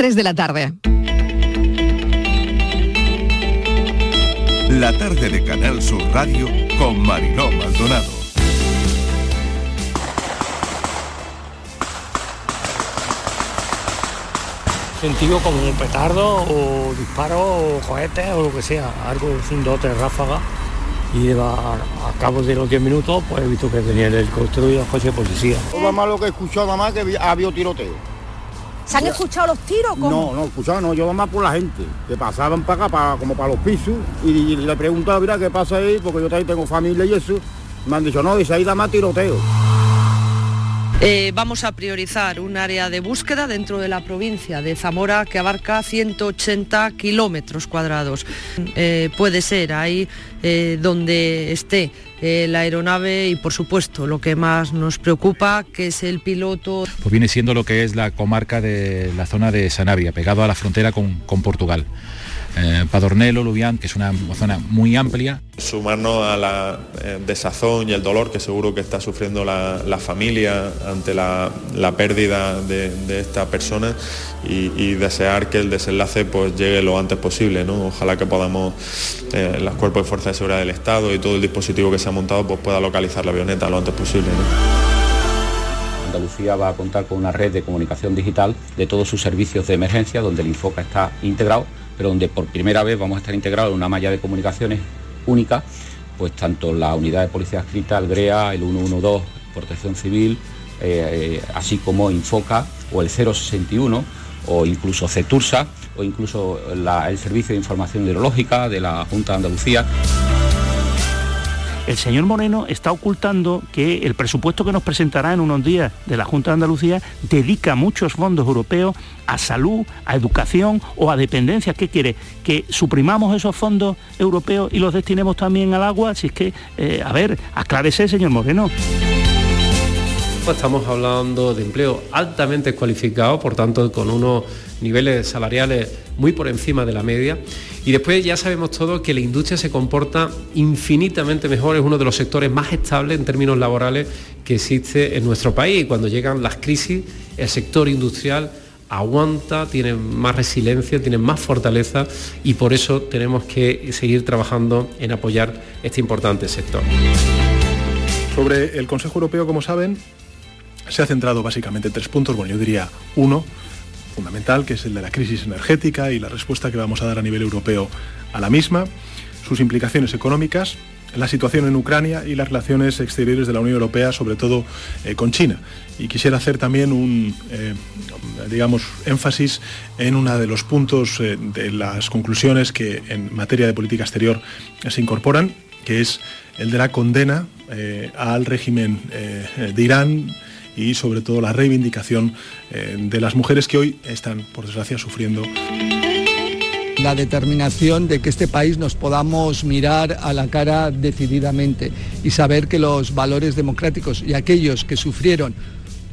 3 de la tarde. La tarde de Canal Sur Radio con Mariló Maldonado. Sentido como un petardo o disparo o cohetes o lo que sea, algo sin dos tres ráfagas. Y a, a cabo de los 10 minutos pues he visto que tenía el los coches de policía. Lo más lo que he escuchado nada más que había tiroteo. ¿Se han escuchado los tiros? ¿Cómo? No, no, escuchaba, no, yo más por la gente, que pasaban para acá, para, como para los pisos, y, y le preguntaba, mira, ¿qué pasa ahí? Porque yo también tengo familia y eso. Me han dicho, no, dice, ahí da más tiroteo. Eh, vamos a priorizar un área de búsqueda dentro de la provincia de Zamora que abarca 180 kilómetros cuadrados. Eh, puede ser ahí eh, donde esté eh, la aeronave y por supuesto lo que más nos preocupa que es el piloto. pues viene siendo lo que es la comarca de la zona de Sanabria, pegado a la frontera con, con Portugal. Eh, Padornelo, Lubián, que es una zona muy amplia. Sumarnos a la eh, desazón y el dolor que seguro que está sufriendo la, la familia ante la, la pérdida de, de esta persona y, y desear que el desenlace pues llegue lo antes posible. ¿no? Ojalá que podamos, eh, los cuerpos de fuerza de seguridad del Estado y todo el dispositivo que se ha montado pues pueda localizar la avioneta lo antes posible. ¿no? Andalucía va a contar con una red de comunicación digital de todos sus servicios de emergencia, donde el Infoca está integrado, pero donde por primera vez vamos a estar integrados en una malla de comunicaciones única, pues tanto la unidad de policía escrita, el GREA, el 112, Protección Civil, eh, eh, así como Infoca o el 061 o incluso CETURSA o incluso el Servicio de Información Hidrológica de la Junta de Andalucía. El señor Moreno está ocultando que el presupuesto que nos presentará en unos días de la Junta de Andalucía dedica muchos fondos europeos a salud, a educación o a dependencia. ¿Qué quiere? ¿Que suprimamos esos fondos europeos y los destinemos también al agua? Si es que, eh, a ver, aclárese, señor Moreno. Estamos hablando de empleo altamente cualificado, por tanto con unos niveles salariales muy por encima de la media. Y después ya sabemos todos que la industria se comporta infinitamente mejor, es uno de los sectores más estables en términos laborales que existe en nuestro país. Y cuando llegan las crisis, el sector industrial aguanta, tiene más resiliencia, tiene más fortaleza y por eso tenemos que seguir trabajando en apoyar este importante sector. Sobre el Consejo Europeo, como saben, se ha centrado básicamente en tres puntos. Bueno, yo diría uno, fundamental, que es el de la crisis energética y la respuesta que vamos a dar a nivel europeo a la misma, sus implicaciones económicas, la situación en Ucrania y las relaciones exteriores de la Unión Europea, sobre todo eh, con China. Y quisiera hacer también un, eh, digamos, énfasis en uno de los puntos eh, de las conclusiones que en materia de política exterior se incorporan, que es el de la condena al régimen de Irán y sobre todo la reivindicación eh, de las mujeres que hoy están, por desgracia, sufriendo la determinación de que este país nos podamos mirar a la cara decididamente y saber que los valores democráticos y aquellos que sufrieron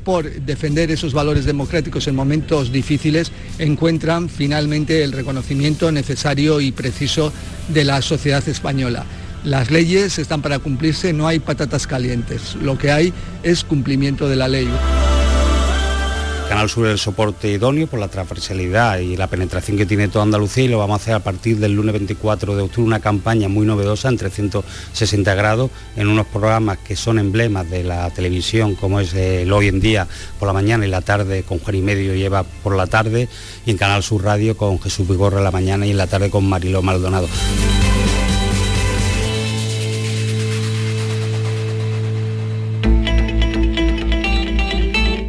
por defender esos valores democráticos en momentos difíciles encuentran finalmente el reconocimiento necesario y preciso de la sociedad española. Las leyes están para cumplirse, no hay patatas calientes, lo que hay es cumplimiento de la ley. Canal Sur es el soporte idóneo por la transversalidad y la penetración que tiene toda Andalucía y lo vamos a hacer a partir del lunes 24 de octubre, una campaña muy novedosa en 360 grados, en unos programas que son emblemas de la televisión, como es el hoy en día por la mañana y la tarde con Juan y Medio lleva por la tarde, y en Canal Sur Radio con Jesús Vigorra la mañana y en la tarde con Mariló Maldonado.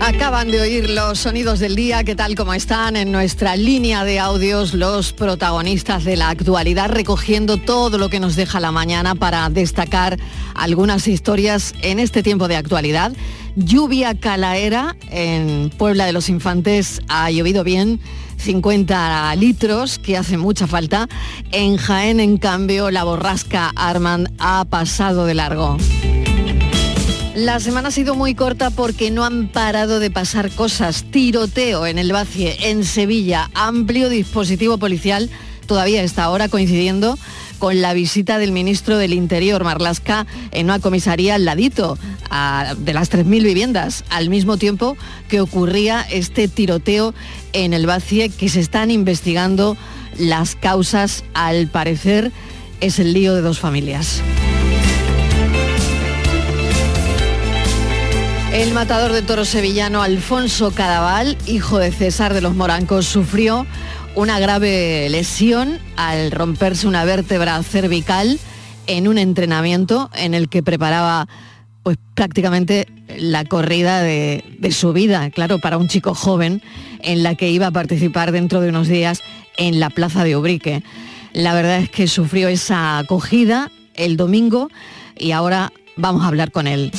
Acaban de oír los sonidos del día, que tal como están en nuestra línea de audios los protagonistas de la actualidad, recogiendo todo lo que nos deja la mañana para destacar algunas historias en este tiempo de actualidad. Lluvia calaera en Puebla de los Infantes ha llovido bien. 50 litros, que hace mucha falta. En Jaén, en cambio, la borrasca Armand ha pasado de largo. La semana ha sido muy corta porque no han parado de pasar cosas. Tiroteo en el Bacie, en Sevilla, amplio dispositivo policial todavía está ahora coincidiendo con la visita del ministro del Interior, Marlasca, en una comisaría al ladito. de las 3.000 viviendas, al mismo tiempo que ocurría este tiroteo en el Bacie, que se están investigando las causas, al parecer es el lío de dos familias. El matador de toros sevillano Alfonso Cadaval, hijo de César de los Morancos, sufrió una grave lesión al romperse una vértebra cervical en un entrenamiento en el que preparaba pues prácticamente la corrida de, de su vida, claro, para un chico joven en la que iba a participar dentro de unos días en la plaza de Ubrique. La verdad es que sufrió esa acogida el domingo y ahora vamos a hablar con él.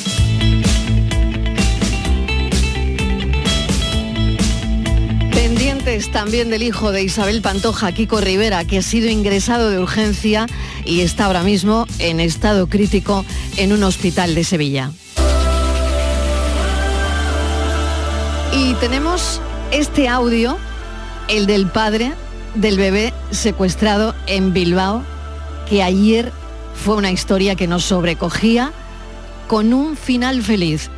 También del hijo de Isabel Pantoja, Kiko Rivera, que ha sido ingresado de urgencia y está ahora mismo en estado crítico en un hospital de Sevilla. Y tenemos este audio, el del padre del bebé secuestrado en Bilbao, que ayer fue una historia que nos sobrecogía con un final feliz.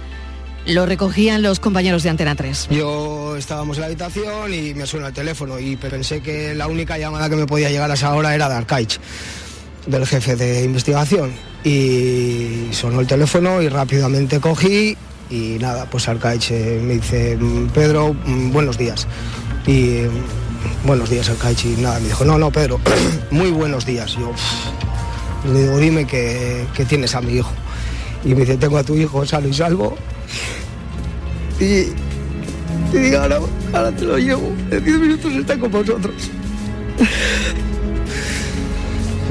Lo recogían los compañeros de Antena 3. Yo estábamos en la habitación y me suena el teléfono y pensé que la única llamada que me podía llegar a esa hora era de Arcaich, del jefe de investigación. Y sonó el teléfono y rápidamente cogí y nada, pues Arcaich eh, me dice, "Mm, Pedro, mm, buenos días. Y mm, buenos días Arcaich y nada, me dijo, no, no, Pedro, muy buenos días. Yo le digo, dime que, tienes a mi hijo. Y me dice, tengo a tu hijo sano y salvo. Y, y digo, ahora, ahora te lo llevo. En 10 minutos está con vosotros.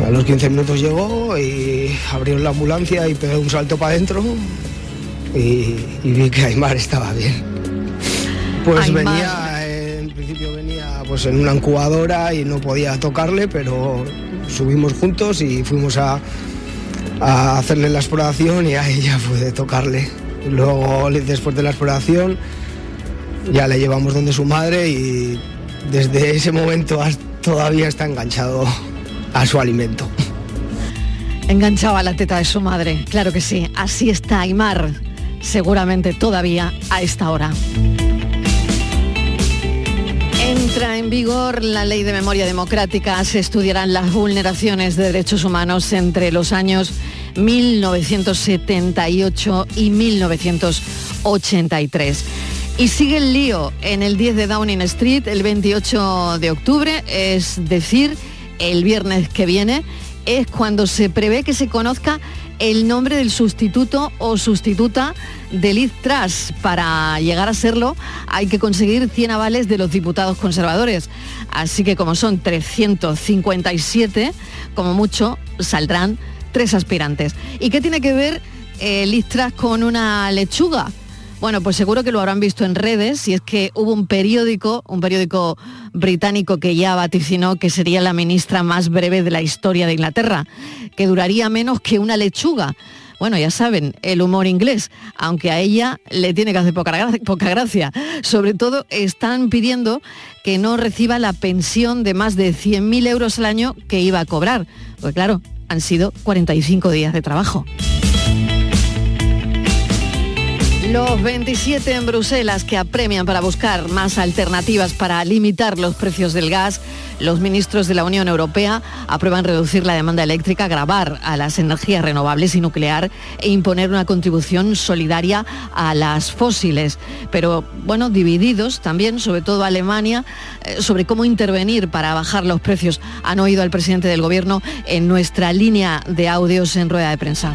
A los 15 minutos llegó y abrieron la ambulancia y pegué un salto para adentro y, y vi que Aymar estaba bien. Pues Aymar. venía, en principio venía pues en una incubadora y no podía tocarle, pero subimos juntos y fuimos a, a hacerle la exploración y a ella pude tocarle. Luego, después de la exploración, ya le llevamos donde su madre y desde ese momento todavía está enganchado a su alimento. Enganchaba a la teta de su madre, claro que sí. Así está Aymar, seguramente todavía a esta hora. Entra en vigor la ley de memoria democrática. Se estudiarán las vulneraciones de derechos humanos entre los años 1978 y 1983. Y sigue el lío en el 10 de Downing Street el 28 de octubre, es decir, el viernes que viene, es cuando se prevé que se conozca el nombre del sustituto o sustituta de Liz Truss. Para llegar a serlo hay que conseguir 100 avales de los diputados conservadores. Así que como son 357, como mucho saldrán tres aspirantes. ¿Y qué tiene que ver eh, Liz Truss con una lechuga? Bueno, pues seguro que lo habrán visto en redes, y es que hubo un periódico, un periódico británico que ya vaticinó que sería la ministra más breve de la historia de Inglaterra, que duraría menos que una lechuga. Bueno, ya saben, el humor inglés, aunque a ella le tiene que hacer poca, gra- poca gracia. Sobre todo están pidiendo que no reciba la pensión de más de 100.000 euros al año que iba a cobrar. Pues claro, han sido 45 días de trabajo. Los 27 en Bruselas que apremian para buscar más alternativas para limitar los precios del gas, los ministros de la Unión Europea aprueban reducir la demanda eléctrica, grabar a las energías renovables y nuclear e imponer una contribución solidaria a las fósiles. Pero bueno, divididos también, sobre todo Alemania, eh, sobre cómo intervenir para bajar los precios. Han oído al presidente del gobierno en nuestra línea de audios en rueda de prensa.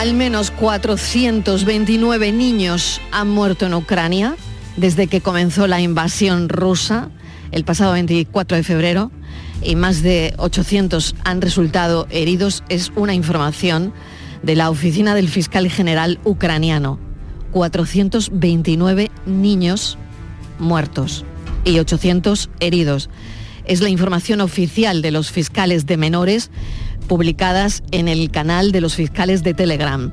Al menos 429 niños han muerto en Ucrania desde que comenzó la invasión rusa el pasado 24 de febrero y más de 800 han resultado heridos. Es una información de la oficina del fiscal general ucraniano. 429 niños muertos y 800 heridos. Es la información oficial de los fiscales de menores publicadas en el canal de los fiscales de Telegram.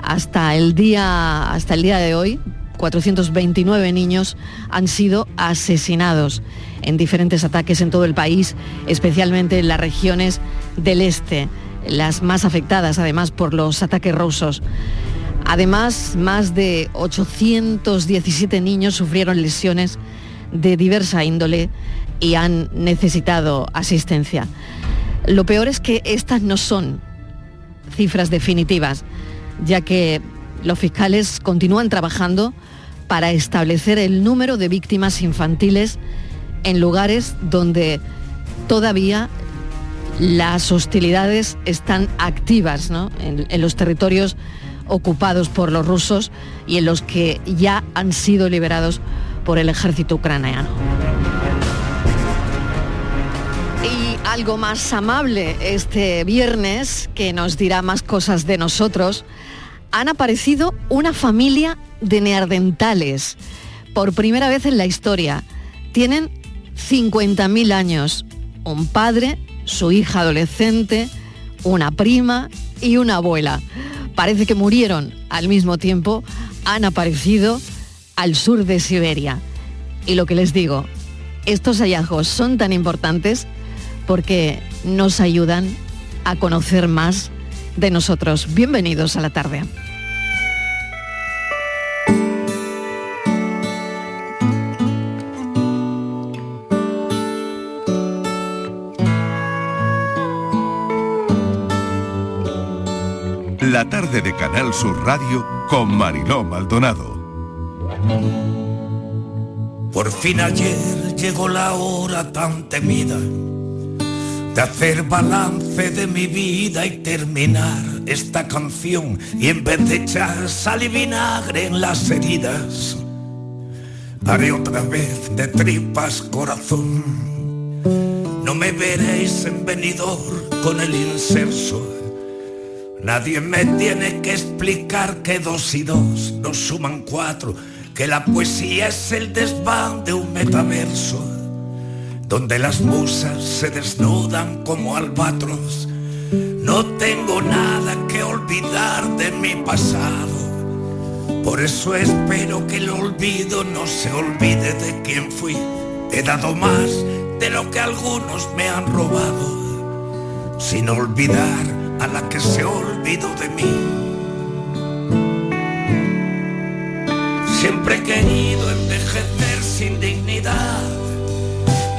Hasta el día, hasta el día de hoy, 429 niños han sido asesinados en diferentes ataques en todo el país, especialmente en las regiones del este. las más afectadas además por los ataques rusos. Además, más de 817 niños sufrieron lesiones de diversa índole y han necesitado asistencia. Lo peor es que estas no son cifras definitivas, ya que los fiscales continúan trabajando para establecer el número de víctimas infantiles en lugares donde todavía las hostilidades están activas en, en los territorios ocupados por los rusos y en los que ya han sido liberados por el ejército ucraniano. Algo más amable este viernes, que nos dirá más cosas de nosotros, han aparecido una familia de neardentales por primera vez en la historia. Tienen 50.000 años, un padre, su hija adolescente, una prima y una abuela. Parece que murieron al mismo tiempo, han aparecido al sur de Siberia. Y lo que les digo, estos hallazgos son tan importantes porque nos ayudan a conocer más de nosotros. Bienvenidos a la tarde. La tarde de Canal Sur Radio con Mariló Maldonado. Por fin ayer llegó la hora tan temida de hacer balance de mi vida y terminar esta canción. Y en vez de echar sal y vinagre en las heridas, haré otra vez de tripas corazón. No me veréis en venidor con el inserso Nadie me tiene que explicar que dos y dos no suman cuatro, que la poesía es el desván de un metaverso, donde las musas se desnudan como albatros. No tengo nada que olvidar de mi pasado, por eso espero que el olvido no se olvide de quién fui. He dado más de lo que algunos me han robado, sin olvidar a la que se olvidó de mí. Siempre he querido envejecer sin dignidad,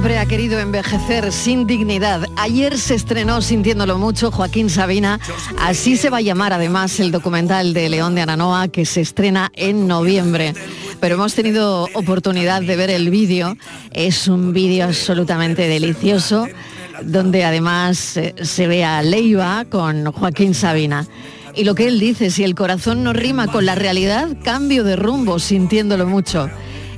Siempre ha querido envejecer sin dignidad. Ayer se estrenó Sintiéndolo Mucho Joaquín Sabina. Así se va a llamar además el documental de León de Aranoa que se estrena en noviembre. Pero hemos tenido oportunidad de ver el vídeo. Es un vídeo absolutamente delicioso donde además eh, se ve a Leiva con Joaquín Sabina. Y lo que él dice, si el corazón no rima con la realidad, cambio de rumbo, sintiéndolo mucho.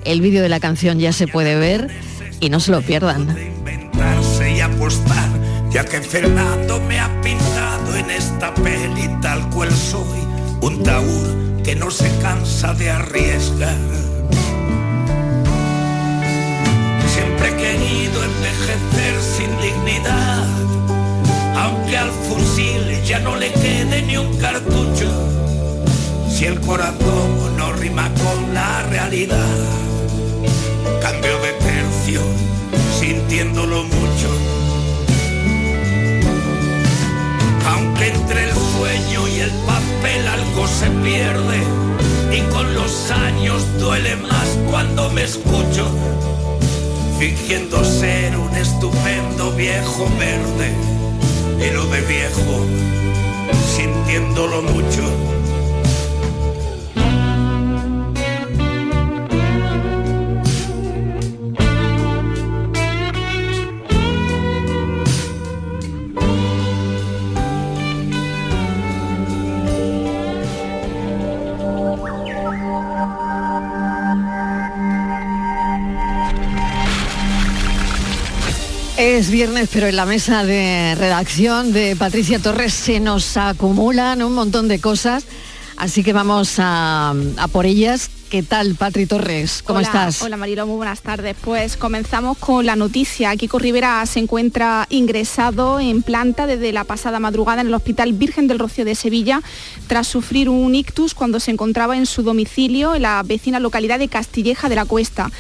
El vídeo de la canción ya se puede ver y no se lo pierdan. Inventarse y apostar, ya que Fernando me ha pintado en esta peli tal cual soy, un taur que no se cansa de arriesgar. Siempre he querido envejecer sin dignidad, aunque al fusil ya no le quede ni un cartucho, si el corazón no rima con la realidad. Cambio de sintiéndolo mucho. Aunque entre el sueño y el papel algo se pierde y con los años duele más cuando me escucho, fingiendo ser un estupendo viejo verde y lo de viejo, sintiéndolo mucho Es viernes, pero en la mesa de redacción de Patricia Torres se nos acumulan un montón de cosas, así que vamos a, a por ellas. ¿Qué tal, Patri Torres? ¿Cómo Hola, estás? Hola Marilo, muy buenas tardes. Pues comenzamos con la noticia. Kiko Rivera se encuentra ingresado en planta desde la pasada madrugada en el Hospital Virgen del Rocío de Sevilla tras sufrir un ictus cuando se encontraba en su domicilio en la vecina localidad de Castilleja de la Cuesta.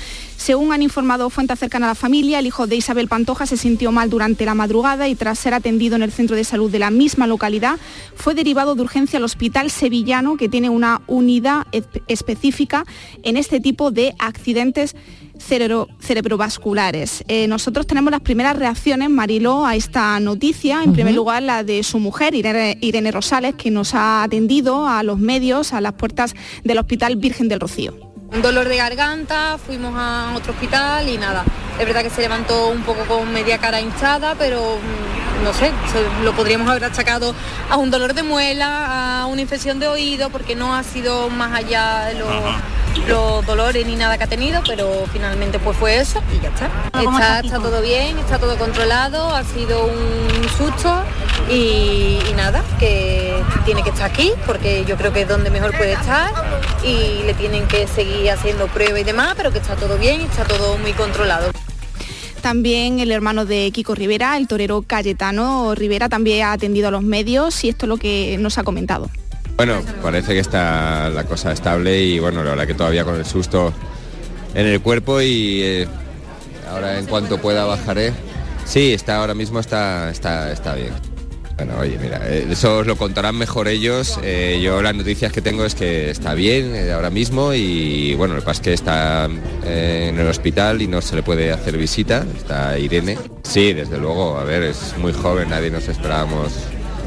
Según han informado fuentes cercanas a la familia, el hijo de Isabel Pantoja se sintió mal durante la madrugada y tras ser atendido en el centro de salud de la misma localidad, fue derivado de urgencia al hospital sevillano que tiene una unidad específica en este tipo de accidentes cerebro, cerebrovasculares. Eh, nosotros tenemos las primeras reacciones, Mariló, a esta noticia. En primer lugar, la de su mujer, Irene, Irene Rosales, que nos ha atendido a los medios, a las puertas del Hospital Virgen del Rocío un dolor de garganta, fuimos a otro hospital y nada. Es verdad que se levantó un poco con media cara hinchada, pero mm, no sé, lo podríamos haber achacado a un dolor de muela, a una infección de oído, porque no ha sido más allá de los, dolores ni nada que ha tenido, pero finalmente pues fue eso y ya está. Está, está todo bien, está todo controlado, ha sido un susto y, y nada, que tiene que estar aquí, porque yo creo que es donde mejor puede estar y le tienen que seguir haciendo pruebas y demás, pero que está todo bien, está todo muy controlado. También el hermano de Kiko Rivera, el torero Cayetano Rivera, también ha atendido a los medios y esto es lo que nos ha comentado. Bueno, parece que está la cosa estable y bueno, la verdad que todavía con el susto en el cuerpo y eh, ahora en cuanto pueda bajaré. Sí, está ahora mismo está, está, está bien. Bueno, oye, mira, eh, eso os lo contarán mejor ellos. Eh, yo las noticias que tengo es que está bien eh, ahora mismo y bueno, lo que pasa es que está en el hospital y no se le puede hacer visita. Está Irene. Sí, desde luego, a ver, es muy joven, nadie nos esperábamos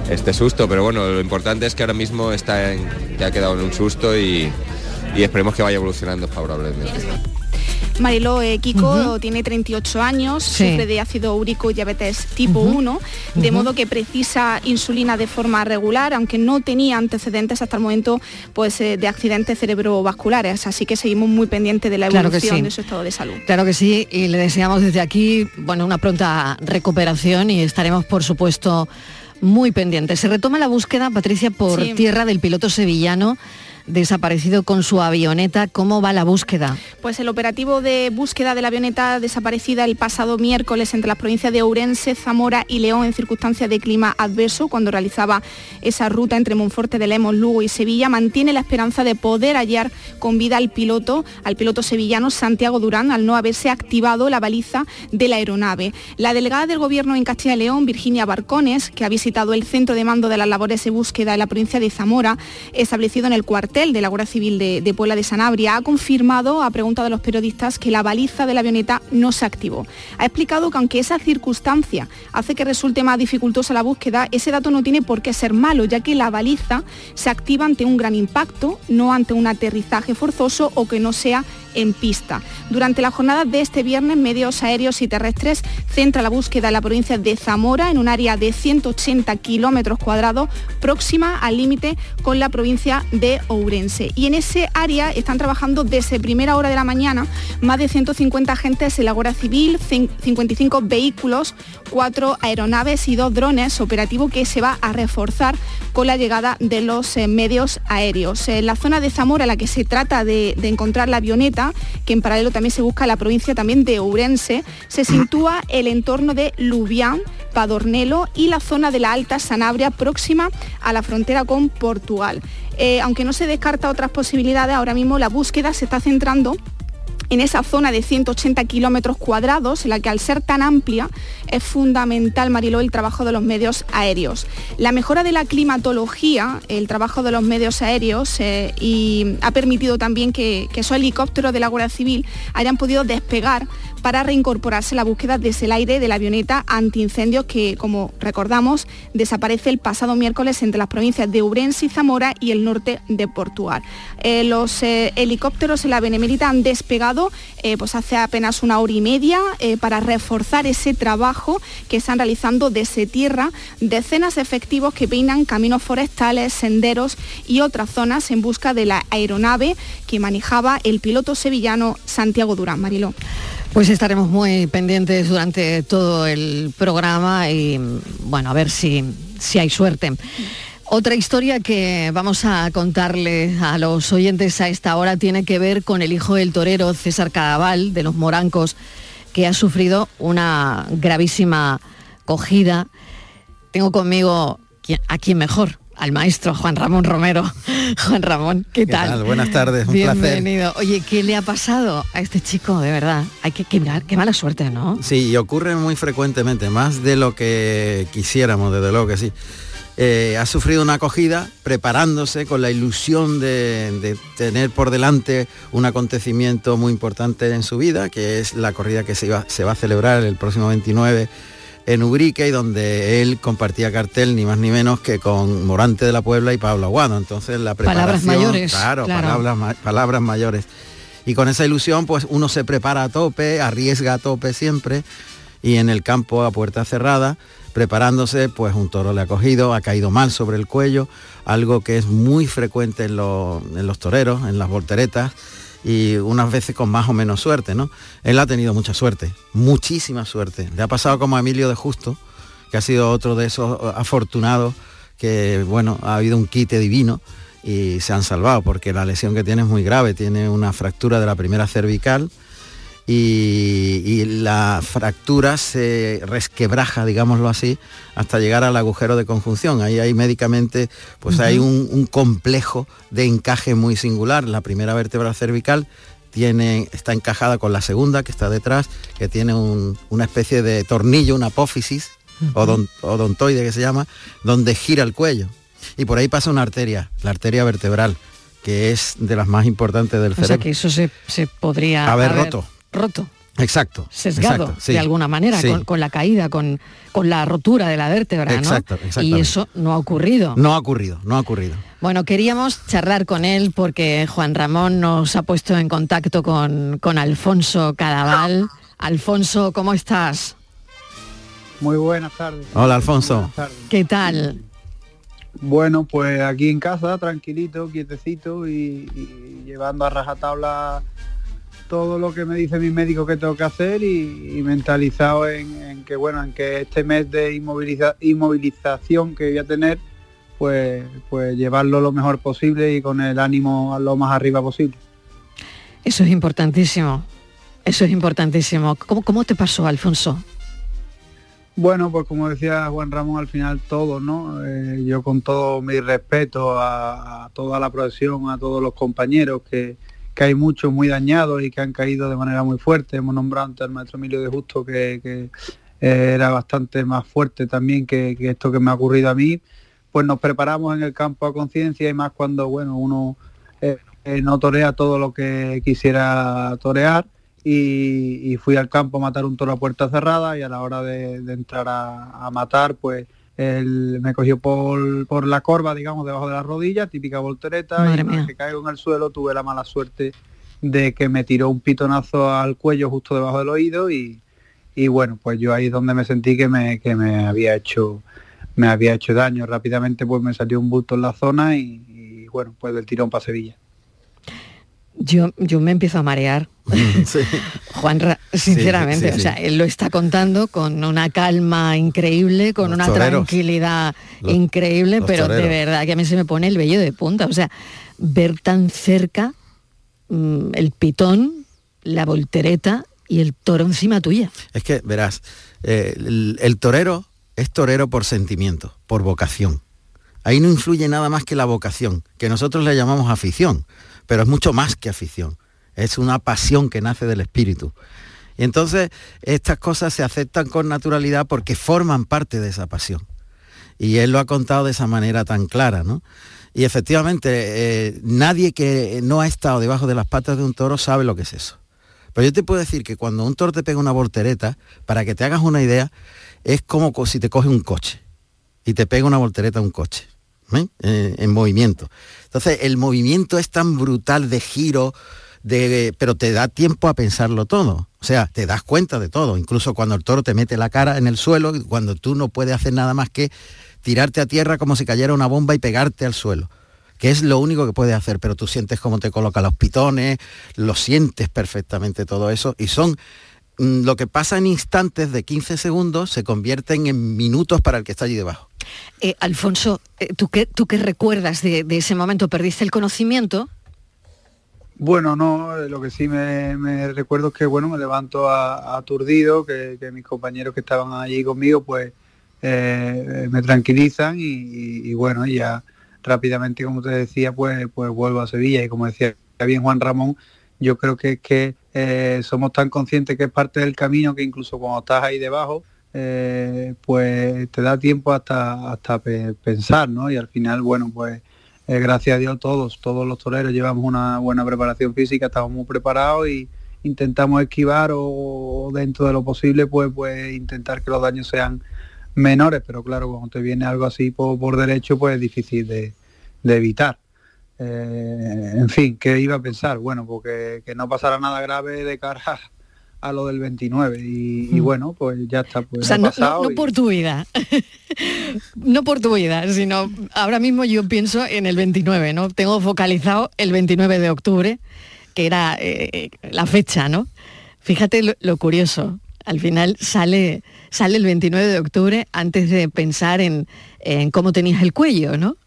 este susto, pero bueno, lo importante es que ahora mismo está en, ha quedado en un susto y, y esperemos que vaya evolucionando favorablemente. Mariló eh, Kiko tiene 38 años, sufre de ácido úrico y diabetes tipo 1, de modo que precisa insulina de forma regular, aunque no tenía antecedentes hasta el momento pues, eh, de accidentes cerebrovasculares. Así que seguimos muy pendientes de la evolución de su estado de salud. Claro que sí, y le deseamos desde aquí bueno, una pronta recuperación y estaremos, por supuesto, muy pendientes. Se retoma la búsqueda, Patricia, por tierra del piloto sevillano desaparecido con su avioneta. ¿Cómo va la búsqueda? Pues el operativo de búsqueda de la avioneta desaparecida el pasado miércoles entre las provincias de Ourense, Zamora y León en circunstancias de clima adverso, cuando realizaba esa ruta entre Monforte de Lemos, Lugo y Sevilla, mantiene la esperanza de poder hallar con vida al piloto, al piloto sevillano Santiago Durán, al no haberse activado la baliza de la aeronave. La delegada del Gobierno en Castilla y León, Virginia Barcones, que ha visitado el centro de mando de las labores de búsqueda en la provincia de Zamora, establecido en el cuartel de la Guardia Civil de, Puebla de Sanabria ha confirmado, a pregunta de los periodistas, que la baliza de la avioneta no se activó. Ha explicado que aunque esa circunstancia hace que resulte más dificultosa la búsqueda, ese dato no tiene por qué ser malo, ya que la baliza se activa ante un gran impacto, no ante un aterrizaje forzoso o que no sea en pista. Durante la jornada de este viernes, medios aéreos y terrestres centra la búsqueda en la provincia de Zamora, en un área de 180 kilómetros cuadrados, próxima al límite con la provincia de Ourense. Y en ese área están trabajando desde primera hora de la mañana más de 150 agentes de la Guardia Civil, 55 vehículos, cuatro aeronaves y dos drones, operativo que se va a reforzar con la llegada de los eh, medios aéreos. En la zona de Zamora, en la que se trata de encontrar la avioneta, que en paralelo también se busca la provincia también de Ourense, se sitúa el entorno de Lubián, Padornelo y la zona de la Alta Sanabria próxima a la frontera con Portugal. Eh, aunque no se descarta otras posibilidades, ahora mismo la búsqueda se está centrando en esa zona de 180 kilómetros cuadrados, en la que al ser tan amplia es fundamental, Mariló, el trabajo de los medios aéreos. La mejora de la climatología, el trabajo de los medios aéreos, eh, y ha permitido también que, que esos helicópteros de la Guardia Civil hayan podido despegar para reincorporarse la búsqueda desde el aire de la avioneta antiincendios que, como recordamos, desaparece el pasado miércoles entre las provincias de Ourense y Zamora y el norte de Portugal. Eh, los eh, helicópteros en la Benemérita han despegado eh, pues hace apenas una hora y media para reforzar ese trabajo que están realizando desde tierra decenas de efectivos que peinan caminos forestales, senderos y otras zonas en busca de la aeronave que manejaba el piloto sevillano Santiago Durán Mariló. Pues estaremos muy pendientes durante todo el programa y bueno, a ver si, si hay suerte. Otra historia que vamos a contarle a los oyentes a esta hora tiene que ver con el hijo del torero César Cadaval de los Morancos, que ha sufrido una gravísima cogida. Tengo conmigo a quién mejor, al maestro Juan Ramón Romero. Juan Ramón, ¿qué, tal? Buenas tardes, un Bienvenido. Oye, ¿qué le ha pasado a este chico, de verdad? Hay que, qué, qué mala suerte, ¿no? Sí, y ocurre muy frecuentemente, más de lo que quisiéramos, desde luego que sí. Eh, ha sufrido una acogida preparándose con la ilusión de, tener por delante un acontecimiento muy importante en su vida, que es la corrida que se, se va a celebrar el próximo 29 en Ubrique y donde él compartía cartel ni más ni menos que con Morante de la Puebla y Pablo Aguado. Entonces la preparación... Palabras mayores. Claro, Palabras, palabras mayores. Y con esa ilusión pues uno se prepara a tope, arriesga a tope siempre y en el campo a puerta cerrada preparándose, pues un toro le ha cogido, ha caído mal sobre el cuello, algo que es muy frecuente en, los toreros, en las volteretas, y unas veces con más o menos suerte, ¿no? Él ha tenido mucha suerte, muchísima suerte. Le ha pasado como a Emilio de Justo, que ha sido otro de esos afortunados que, bueno, ha habido un quite divino y se han salvado, porque la lesión que tiene es muy grave, tiene una fractura de la primera cervical, y, la fractura se resquebraja, digámoslo así, hasta llegar al agujero de conjunción. Ahí hay médicamente, pues hay un, complejo de encaje muy singular. La primera vértebra cervical tiene, está encajada con la segunda que está detrás, que tiene una especie de tornillo, una apófisis, odontoide que se llama, donde gira el cuello. Y por ahí pasa una arteria, la arteria vertebral, que es de las más importantes del cerebro. O sea que eso se, podría haber roto roto. Exacto. Sesgado, de alguna manera, con, la caída, con, con, la rotura de la vértebra, exacto, ¿no? Y eso no ha ocurrido. No ha ocurrido, no ha ocurrido. Bueno, queríamos charlar con él porque Juan Ramón nos ha puesto en contacto con, con Alfonso Cadaval. Alfonso, ¿cómo estás? Muy buenas tardes. Hola, Alfonso. ¿Qué tal? Bueno, pues aquí en casa, tranquilito, quietecito y, y llevando a rajatabla todo lo que me dice mi médico que tengo que hacer y, mentalizado en, que bueno, en que este mes de inmovilización que voy a tener, pues, pues llevarlo lo mejor posible y con el ánimo a lo más arriba posible. Eso es importantísimo. Eso es importantísimo. ¿Cómo, cómo te pasó, Alfonso? Bueno, pues como decía Juan Ramón, al final todo, ¿no? Eh, yo con todo mi respeto a, a, toda la profesión, a todos los compañeros que, que hay muchos muy dañados y que han caído de manera muy fuerte. Hemos nombrado antes al maestro Emilio de Justo que, eh, era bastante más fuerte también que, esto que me ha ocurrido a mí. Pues nos preparamos en el campo a conciencia y más cuando bueno uno eh, eh, no torea todo lo que quisiera torear. Y, fui al campo a matar un toro a puerta cerrada y a la hora de, entrar a matar pues él me cogió por, la corva, digamos, debajo de la rodilla, típica voltereta, y que caigo en el suelo tuve la mala suerte de que me tiró un pitonazo al cuello justo debajo del oído y, bueno, pues yo ahí es donde me sentí que me, que me había hecho me había hecho daño. Rápidamente pues me salió un bulto en la zona y, y bueno, pues del tirón para Sevilla. Yo, yo me empiezo a marear. Juan, sinceramente, o sea, él lo está contando con una calma increíble, con una tranquilidad increíble, pero de verdad que a mí se me pone el vello de punta. O sea, ver tan cerca mm, el pitón, la voltereta y el toro encima tuya. Es que, verás, eh, el torero es torero por sentimiento, por vocación. Ahí no influye nada más que la vocación, que nosotros le llamamos afición pero es mucho más que afición, es una pasión que nace del espíritu. Y entonces estas cosas se aceptan con naturalidad porque forman parte de esa pasión. Y él lo ha contado de esa manera tan clara, ¿no? Y efectivamente, eh, nadie que no ha estado debajo de las patas de un toro sabe lo que es eso. Pero yo te puedo decir que cuando un toro te pega una voltereta, para que te hagas una idea, es como si te coge un coche y te pega una voltereta a un coche. ¿Eh? Eh, en movimiento. Entonces, el movimiento es tan brutal de giro, de, pero te da tiempo a pensarlo todo. O sea, te das cuenta de todo, incluso cuando el toro te mete la cara en el suelo, cuando tú no puedes hacer nada más que tirarte a tierra como si cayera una bomba y pegarte al suelo que es lo único que puedes hacer, pero tú sientes cómo te coloca los pitones, lo sientes perfectamente todo eso, y son lo que pasa en instantes de 15 segundos se convierten en minutos para el que está allí debajo. Eh, Alfonso, eh, ¿tú, qué, ¿tú qué recuerdas de, de ese momento? ¿Perdiste el conocimiento? Bueno, no, eh, lo que sí me, me recuerdo es que bueno, me levanto a- aturdido, que, que mis compañeros que estaban allí conmigo pues eh, me tranquilizan y, y- y bueno, ya rápidamente como te decía pues pues vuelvo a Sevilla y como decía bien Juan Ramón, yo creo que es que eh, somos tan conscientes que es parte del camino que incluso cuando estás ahí debajo eh, pues te da tiempo hasta hasta pe- pensar, ¿no? Y al final, bueno, pues eh, gracias a Dios todos, todos los toreros llevamos una buena preparación física, estamos muy preparados y intentamos esquivar o dentro de lo posible pues pues intentar que los daños sean menores, pero claro, cuando te viene algo así por, por derecho pues es difícil de, de evitar. Eh, en fin, ¿qué iba a pensar? Bueno, porque que no pasara nada grave de cara a lo del 29 y, y Mm. bueno, pues ya está, pues o sea, ha no, no- pasado no y- por tu vida, no por tu vida, sino ahora mismo yo pienso en el 29, ¿no? Tengo focalizado el 29 de octubre, que era eh, la fecha, ¿no? Fíjate lo, lo curioso, al final sale, sale el 29 de octubre antes de pensar en, en cómo tenías el cuello, ¿no?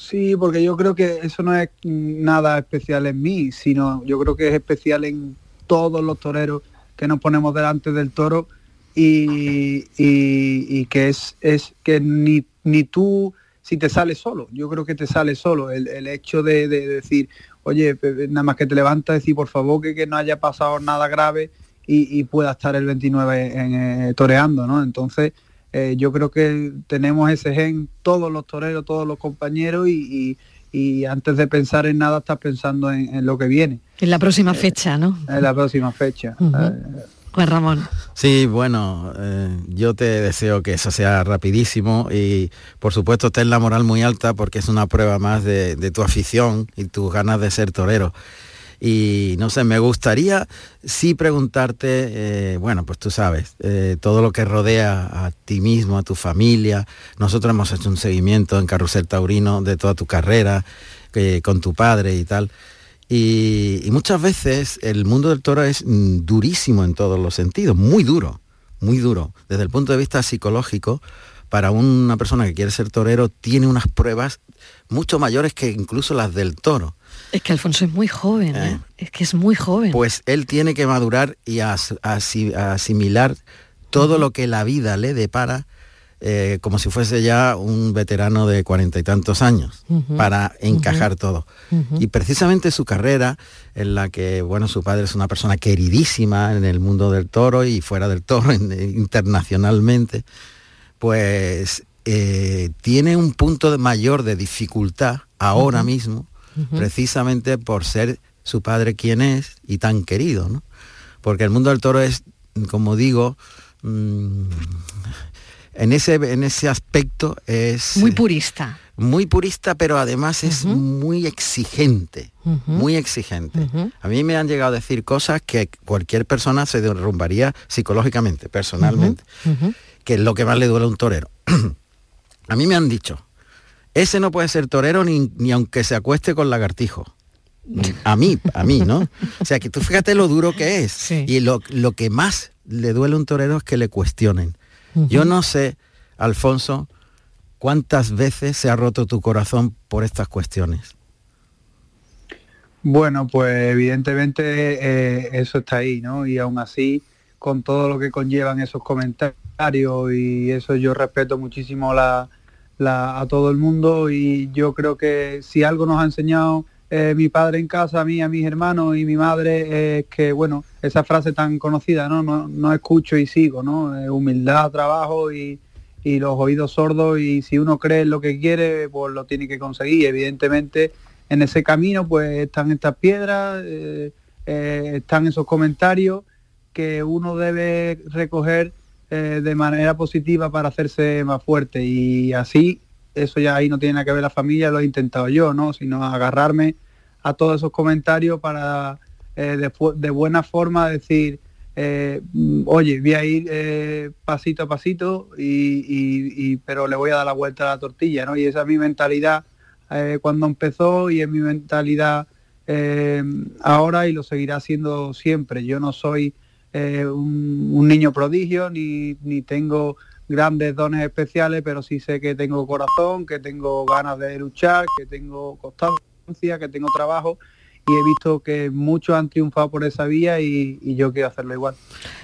Sí, porque yo creo que eso no es nada especial en mí, sino yo creo que es especial en todos los toreros que nos ponemos delante del toro y, y- que es, es que ni, ni tú, si te sale solo, yo creo que te sale solo el, el hecho de, de decir, oye, nada más que te levantas, decir por favor que, que no haya pasado nada grave y, y pueda estar el 29 en, eh, toreando, ¿no? Entonces, eh, yo creo que tenemos ese gen todos los toreros, todos los compañeros y, y- y antes de pensar en nada estás pensando en, en lo que viene, En la próxima fecha, ¿no? en la próxima fecha. Eh, Juan Ramón. Sí, bueno, eh, yo te deseo que eso sea rapidísimo y por supuesto ten la moral muy alta porque es una prueba más de, de tu afición y tus ganas de ser torero. Y no sé, me gustaría sí preguntarte, eh, bueno, pues tú sabes, eh, todo lo que rodea a ti mismo, a tu familia. Nosotros hemos hecho un seguimiento en Carrusel Taurino de toda tu carrera, que- con tu padre y tal. Y, y muchas veces el mundo del toro es mm, durísimo en todos los sentidos, muy duro, muy duro. Desde el punto de vista psicológico, para una persona que quiere ser torero, tiene unas pruebas mucho mayores que incluso las del toro. Es que Alfonso es muy joven, ¿eh? es que es muy joven. Pues él tiene que madurar y as- asi- asimilar todo lo que la vida le depara eh, como si fuese ya un veterano de cuarenta y tantos años para encajar todo. Y precisamente su carrera, en la que, bueno, su padre es una persona queridísima en el mundo del toro y fuera del toro en- eh, internacionalmente, pues eh, tiene un punto mayor de dificultad ahora Ujú, precisamente por ser su padre quien es y tan querido, ¿no? Porque el mundo del toro es, como digo, mm, en ese, en ese aspecto es Muy purista. muy purista, pero además es muy exigente, muy exigente. A mí me han llegado a decir cosas que cualquier persona se derrumbaría psicológicamente, personalmente, que es lo que más le duele a un torero. a mí me han dicho, ese no puede ser torero ni, ni aunque se acueste con lagartijo. A mí, a mí, ¿no? O sea, que tú fíjate lo duro que es. Y lo, lo que más le duele a un torero es que le cuestionen. Yo no sé, Alfonso, cuántas veces se ha roto tu corazón por estas cuestiones. Bueno, pues evidentemente eh, eso está ahí, ¿no? Y aún así, con todo lo que conllevan esos comentarios y eso yo respeto muchísimo la, a todo el mundo y yo creo que si algo nos ha enseñado eh, mi padre en casa, a mí, a mis hermanos y mi madre, es que, bueno, esa frase tan conocida, ¿no? No, no escucho y sigo, ¿no? Eh, humildad, trabajo y, y los oídos sordos y si uno cree en lo que quiere, pues lo tiene que conseguir. Evidentemente, en ese camino, pues están estas piedras, eh, eh, están esos comentarios que uno debe recoger eh, de manera positiva para hacerse más fuerte y así eso ya ahí no tiene nada que ver la familia, lo he intentado yo, ¿no? Sino agarrarme a todos esos comentarios para eh, de, buena forma decir, eh, mm, oye, voy a ir eh, pasito a pasito, y, y- y- pero le voy a dar la vuelta a la tortilla, ¿no? Y esa es mi mentalidad cuando empezó y es mi mentalidad ahora y lo seguirá siendo siempre. Yo no soy eh, un, un niño prodigio, ni, ni tengo grandes dones especiales, pero sí sé que tengo corazón, que tengo ganas de luchar, que tengo constancia, que tengo trabajo y he visto que muchos han triunfado por esa vía y, y yo quiero hacerlo igual.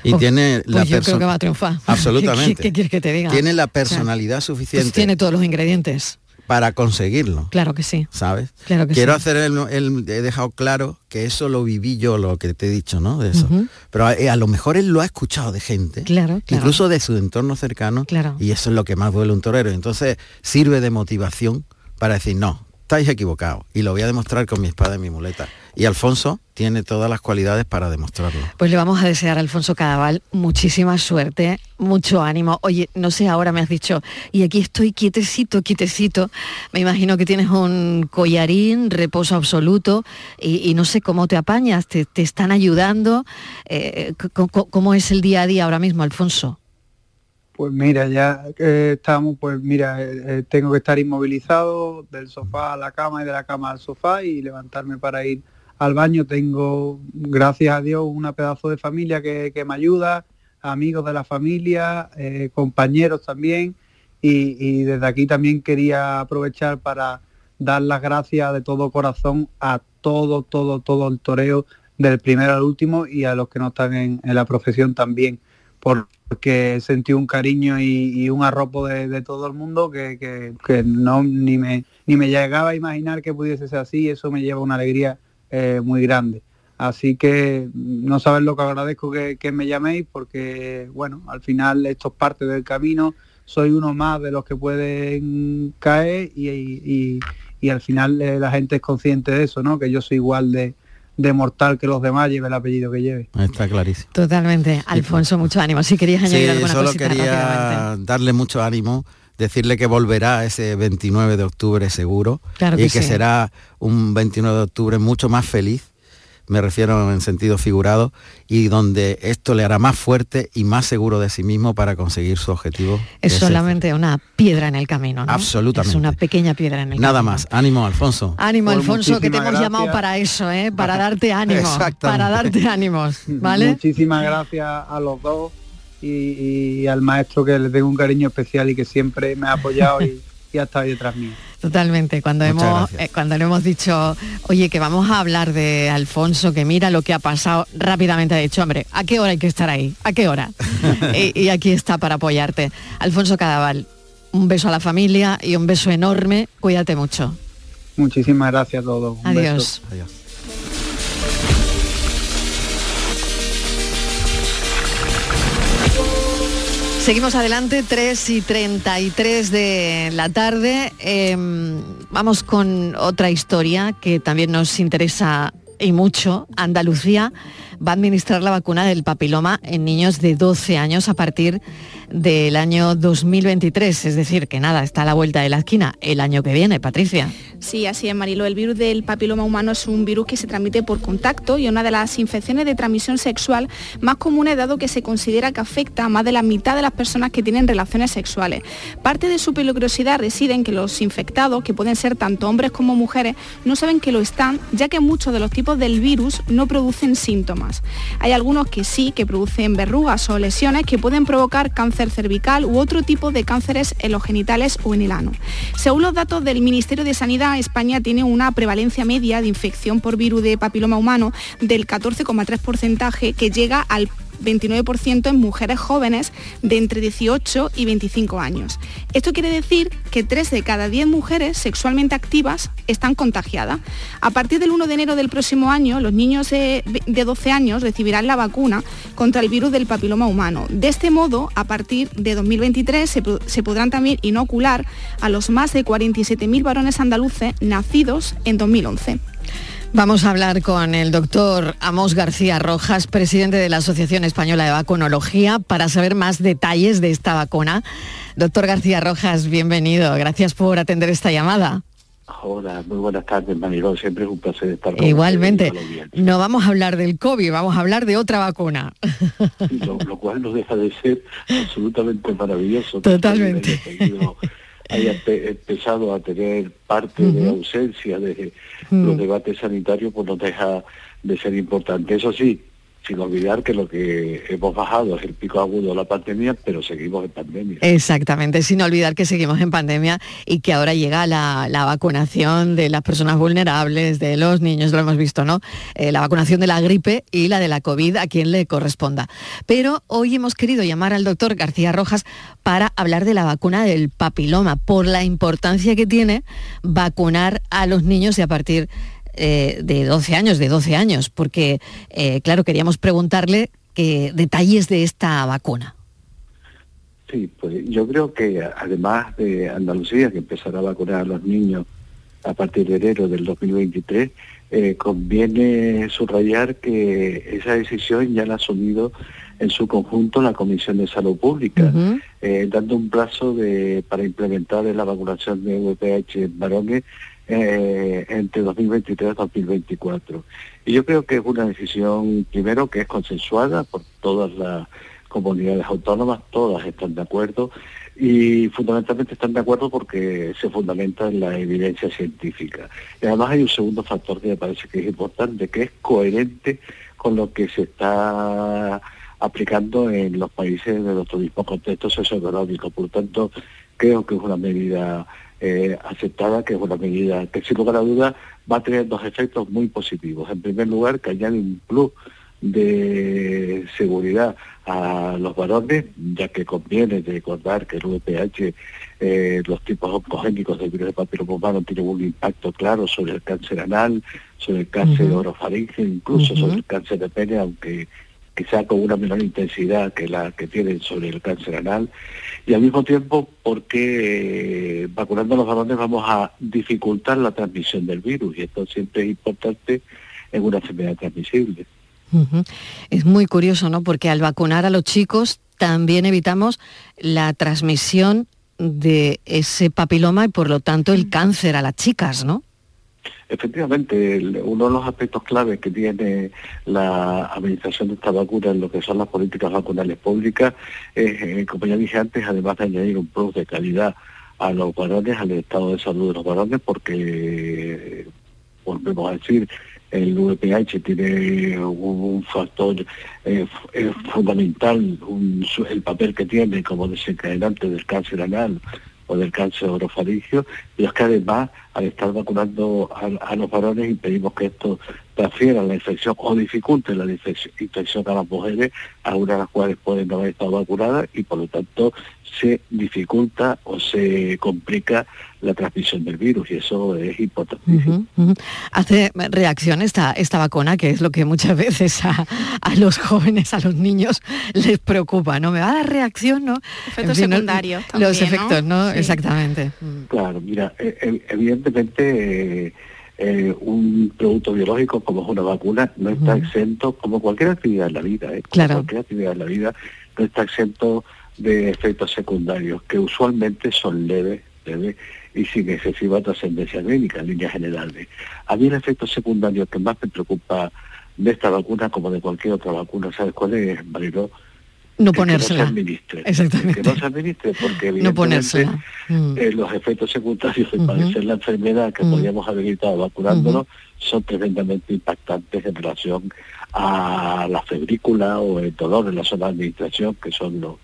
Y tiene la Pues yo creo persona que va a triunfar. Absolutamente. ¿Qué, qué quieres que te diga? Tiene la O sea, personalidad pues suficiente tiene todos los ingredientes. Para conseguirlo. Claro que sí. ¿Sabes? Claro que Quiero sí. hacer el, el- he dejado claro que eso lo viví yo, lo que te he dicho, ¿no? De eso. Pero a, a lo mejor él lo ha escuchado de gente, Claro, claro. incluso de su entorno cercano, Claro. y eso es lo que más duele un torero. Entonces sirve de motivación para decir, no, estáis equivocados, y lo voy a demostrar con mi espada y mi muleta. Y Alfonso tiene todas las cualidades para demostrarlo. Pues le vamos a desear a Alfonso Cadaval muchísima suerte, mucho ánimo. Oye, no sé, ahora me has dicho, y aquí estoy quietecito, quietecito. Me imagino que tienes un collarín, reposo absoluto, y, no sé cómo te apañas, te, te están ayudando. Eh, c- ¿Cómo es el día a día ahora mismo, Alfonso? Pues mira, ya estamos, pues mira, eh, eh, tengo que estar inmovilizado del sofá a la cama y de la cama al sofá y levantarme para ir al baño. Tengo, gracias a Dios, una pedazo de familia que, que me ayuda, amigos de la familia, eh, compañeros también. Y, y desde aquí también quería aprovechar para dar las gracias de todo corazón a todo, todo, todo el toreo, del primero al último y a los que no están en, en la profesión también porque sentí un cariño y, un arropo de, todo el mundo que, que- no ni me ni me llegaba a imaginar que pudiese ser así y eso me lleva una alegría eh, muy grande. Así que no sabes lo que agradezco que, que me llaméis porque bueno al final esto es parte del camino. Soy uno más de los que pueden caer y, y- y al final eh, la gente es consciente de eso no que yo soy igual de, de mortal que los demás lleve el apellido que lleve Está clarísimo. Totalmente. Alfonso, mucho ánimo. Si querías añadir Sí, alguna solo cosita quería rápidamente. darle mucho ánimo, decirle que volverá ese 29 de octubre seguro Claro y que que sí. será un 29 de octubre mucho más feliz, me refiero en sentido figurado, y donde esto le hará más fuerte y más seguro de sí mismo para conseguir su objetivo. Es solamente una piedra en el camino, ¿no? Absolutamente. Es una pequeña piedra en el Nada camino. más. Ánimo, Alfonso. Ánimo, Pues Alfonso, que te hemos llamado para eso, ¿eh? Para darte ánimo. Para darte ánimos, ¿vale? Muchísimas gracias a los dos y, y al maestro que le tengo un cariño especial y que siempre me ha apoyado y, y ha estado ahí detrás mío. Totalmente. Cuando Muchas hemos, eh, cuando le hemos dicho, oye, que vamos a hablar de Alfonso, que mira lo que ha pasado, rápidamente ha dicho, hombre, ¿a qué hora hay que estar ahí? ¿A qué hora? y, y aquí está para apoyarte. Alfonso Cadaval, un beso a la familia y un beso enorme. Cuídate mucho. Muchísimas gracias a todos. Un Adiós. beso. Seguimos adelante, 3 y 33 de la tarde. Em, vamos con otra historia que también nos interesa y mucho. Andalucía va a administrar la vacuna del papiloma en niños de 12 años a partir del año 2023. Es decir, que nada, está a la vuelta de la esquina el año que viene, Patricia. Sí, así es, Marilo. El virus del papiloma humano es un virus que se transmite por contacto y una de las infecciones de transmisión sexual más comunes dado que se considera que afecta a más de la mitad de las personas que tienen relaciones sexuales. Parte de su peligrosidad reside en que los infectados, que pueden ser tanto hombres como mujeres, no saben que lo están, ya que muchos de los tipos del virus no producen síntomas. Hay algunos que sí, que producen verrugas o lesiones que pueden provocar cáncer cervical u otro tipo de cánceres en los genitales o en el ano. Según los datos del Ministerio de Sanidad, España tiene una prevalencia media de infección por virus de papiloma humano del 14,3% que llega al 29% en mujeres jóvenes de entre 18 y 25 años. Esto quiere decir que 3 de cada 10 mujeres sexualmente activas están contagiadas. A partir del 1 de enero del próximo año, los niños de, de 12 años recibirán la vacuna contra el virus del papiloma humano. De este modo, a partir de 2023 se, se podrán también inocular a los más de 47.000 varones andaluces nacidos en 2011. Vamos a hablar con el doctor Amos García Rojas, presidente de la Asociación Española de Vacunología, para saber más detalles de esta vacuna. Doctor García Rojas, bienvenido. Gracias por atender esta llamada. Hola, muy buenas tardes, Manilón. Siempre es un placer estar con Igualmente, ustedes no vamos a hablar del COVID, vamos a hablar de otra vacuna. lo, lo cual no deja de ser absolutamente maravilloso. Totalmente. Que haya empezado a tener parte de ausencia de los debates sanitarios, pues no deja de ser importante. Eso sí, sin olvidar que lo que hemos bajado es el pico agudo de la pandemia, pero seguimos en pandemia. Exactamente, sin olvidar que seguimos en pandemia y que ahora llega la, vacunación de las personas vulnerables, de los niños, lo hemos visto, ¿no? Eh, la vacunación de la gripe y la de la COVID a quien le corresponda. Pero hoy hemos querido llamar al doctor García Rojas para hablar de la vacuna del papiloma, por la importancia que tiene vacunar a los niños y a partir eh, de 12 años, de 12 años, porque, eh, claro, queríamos preguntarle qué detalles de esta vacuna. Sí, pues yo creo que además de Andalucía, que empezará a vacunar a los niños a partir de enero del 2023, eh, conviene subrayar que esa decisión ya la ha asumido en su conjunto la Comisión de Salud Pública, dando un plazo de, para implementar la vacunación de VPH en varones eh, entre 2023 y 2024. Y yo creo que es una decisión, primero, que es consensuada por todas las comunidades autónomas, todas están de acuerdo y fundamentalmente están de acuerdo porque se fundamenta en la evidencia científica. Y además hay un segundo factor que me parece que es importante, que es coherente con lo que se está aplicando en los países de nuestro mismo contexto socioeconómico. Por lo tanto, creo que es una medida eh, aceptada, que es una medida que sin lugar a duda va a tener dos efectos muy positivos. En primer lugar, que añade un plus de seguridad a los varones, ya que conviene recordar que el VPH, eh, los tipos oncogénicos del virus de papiloma humano tienen un impacto claro sobre el cáncer anal, sobre el cáncer orofaringeo, incluso sobre el cáncer de pene, aunque quizá con una menor intensidad que la que tienen sobre el cáncer anal, y al mismo tiempo porque eh, vacunando a los varones vamos a dificultar la transmisión del virus, y esto siempre es importante en una enfermedad transmisible. Es muy curioso, ¿no? Porque al vacunar a los chicos también evitamos la transmisión de ese papiloma y por lo tanto el cáncer a las chicas, ¿no? Efectivamente, uno de los aspectos claves que tiene la administración de esta vacuna en lo que son las políticas vacunales públicas es, eh, como ya dije antes, además de añadir un plus de calidad a los varones, al estado de salud de los varones, porque, volvemos a decir, el VPH tiene un, factor eh, fundamental, el papel que tiene como desencadenante del cáncer anal o del cáncer orofaringio, y es que además al estar vacunando a, los varones impedimos que esto transfiera la infección o dificulte la infección, a las mujeres, algunas de las cuales pueden no haber estado vacunadas y por lo tanto se dificulta o se complica la transmisión del virus y eso es importante. Hace reacción esta, esta vacuna, que es lo que muchas veces a, los jóvenes, a los niños les preocupa, ¿no? Me va a dar reacción, ¿no? Efectos secundarios. los efectos, ¿no? Exactamente. Claro, mira, e, evidentemente... Eh, un producto biológico como es una vacuna no está exento, como cualquier actividad en la vida, ¿eh? claro. cualquier actividad en la vida, no está exento de efectos secundarios, que usualmente son leves, leves y sin excesiva trascendencia médica en líneas generales. A mí el efecto secundario que más me preocupa de esta vacuna, como de cualquier otra vacuna, ¿sabes cuál es? No ponérsela. Que no se administre. Exactamente. Que no se administre porque evidentemente mm. eh, los efectos secundarios de padecer la enfermedad que podríamos haber evitado vacunándonos son tremendamente impactantes en relación a la febrícula o el dolor en la zona de administración, que son los,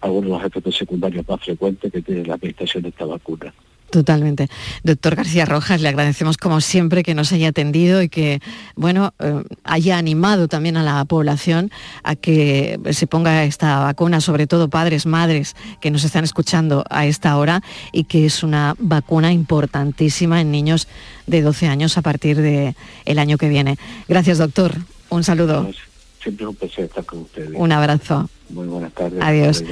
algunos de los efectos secundarios más frecuentes que tiene la administración de esta vacuna. Totalmente. Doctor García Rojas, le agradecemos como siempre que nos haya atendido y que, bueno, eh, haya animado también a la población a que se ponga esta vacuna, sobre todo padres, madres que nos están escuchando a esta hora y que es una vacuna importantísima en niños de 12 años a partir del el año que viene. Gracias, doctor. Un saludo. Siempre un placer estar con ustedes. Un abrazo. Muy buenas tardes. Adiós.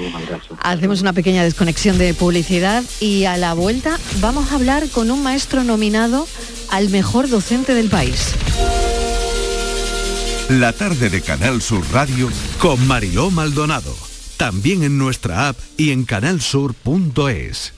Hacemos una pequeña desconexión de publicidad y a la vuelta vamos a hablar con un maestro nominado al mejor docente del país. La tarde de Canal Sur Radio con Mariló Maldonado. También en nuestra app y en canalsur.es.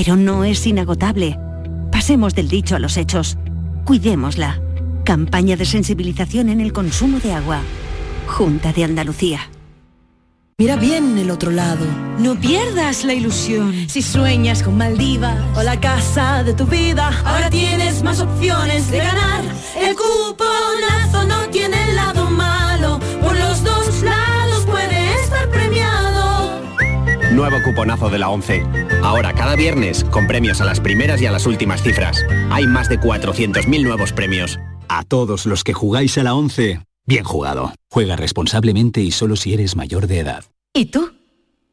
pero no es inagotable. Pasemos del dicho a los hechos. Cuidémosla. Campaña de sensibilización en el consumo de agua. Junta de Andalucía. Mira bien el otro lado. No pierdas la ilusión. Si sueñas con Maldivas o la casa de tu vida, ahora tienes más opciones de ganar. El cuponazo no tiene el lado Nuevo cuponazo de la 11. Ahora cada viernes con premios a las primeras y a las últimas cifras. Hay más de 400.000 nuevos premios. A todos los que jugáis a la 11, bien jugado. Juega responsablemente y solo si eres mayor de edad. ¿Y tú?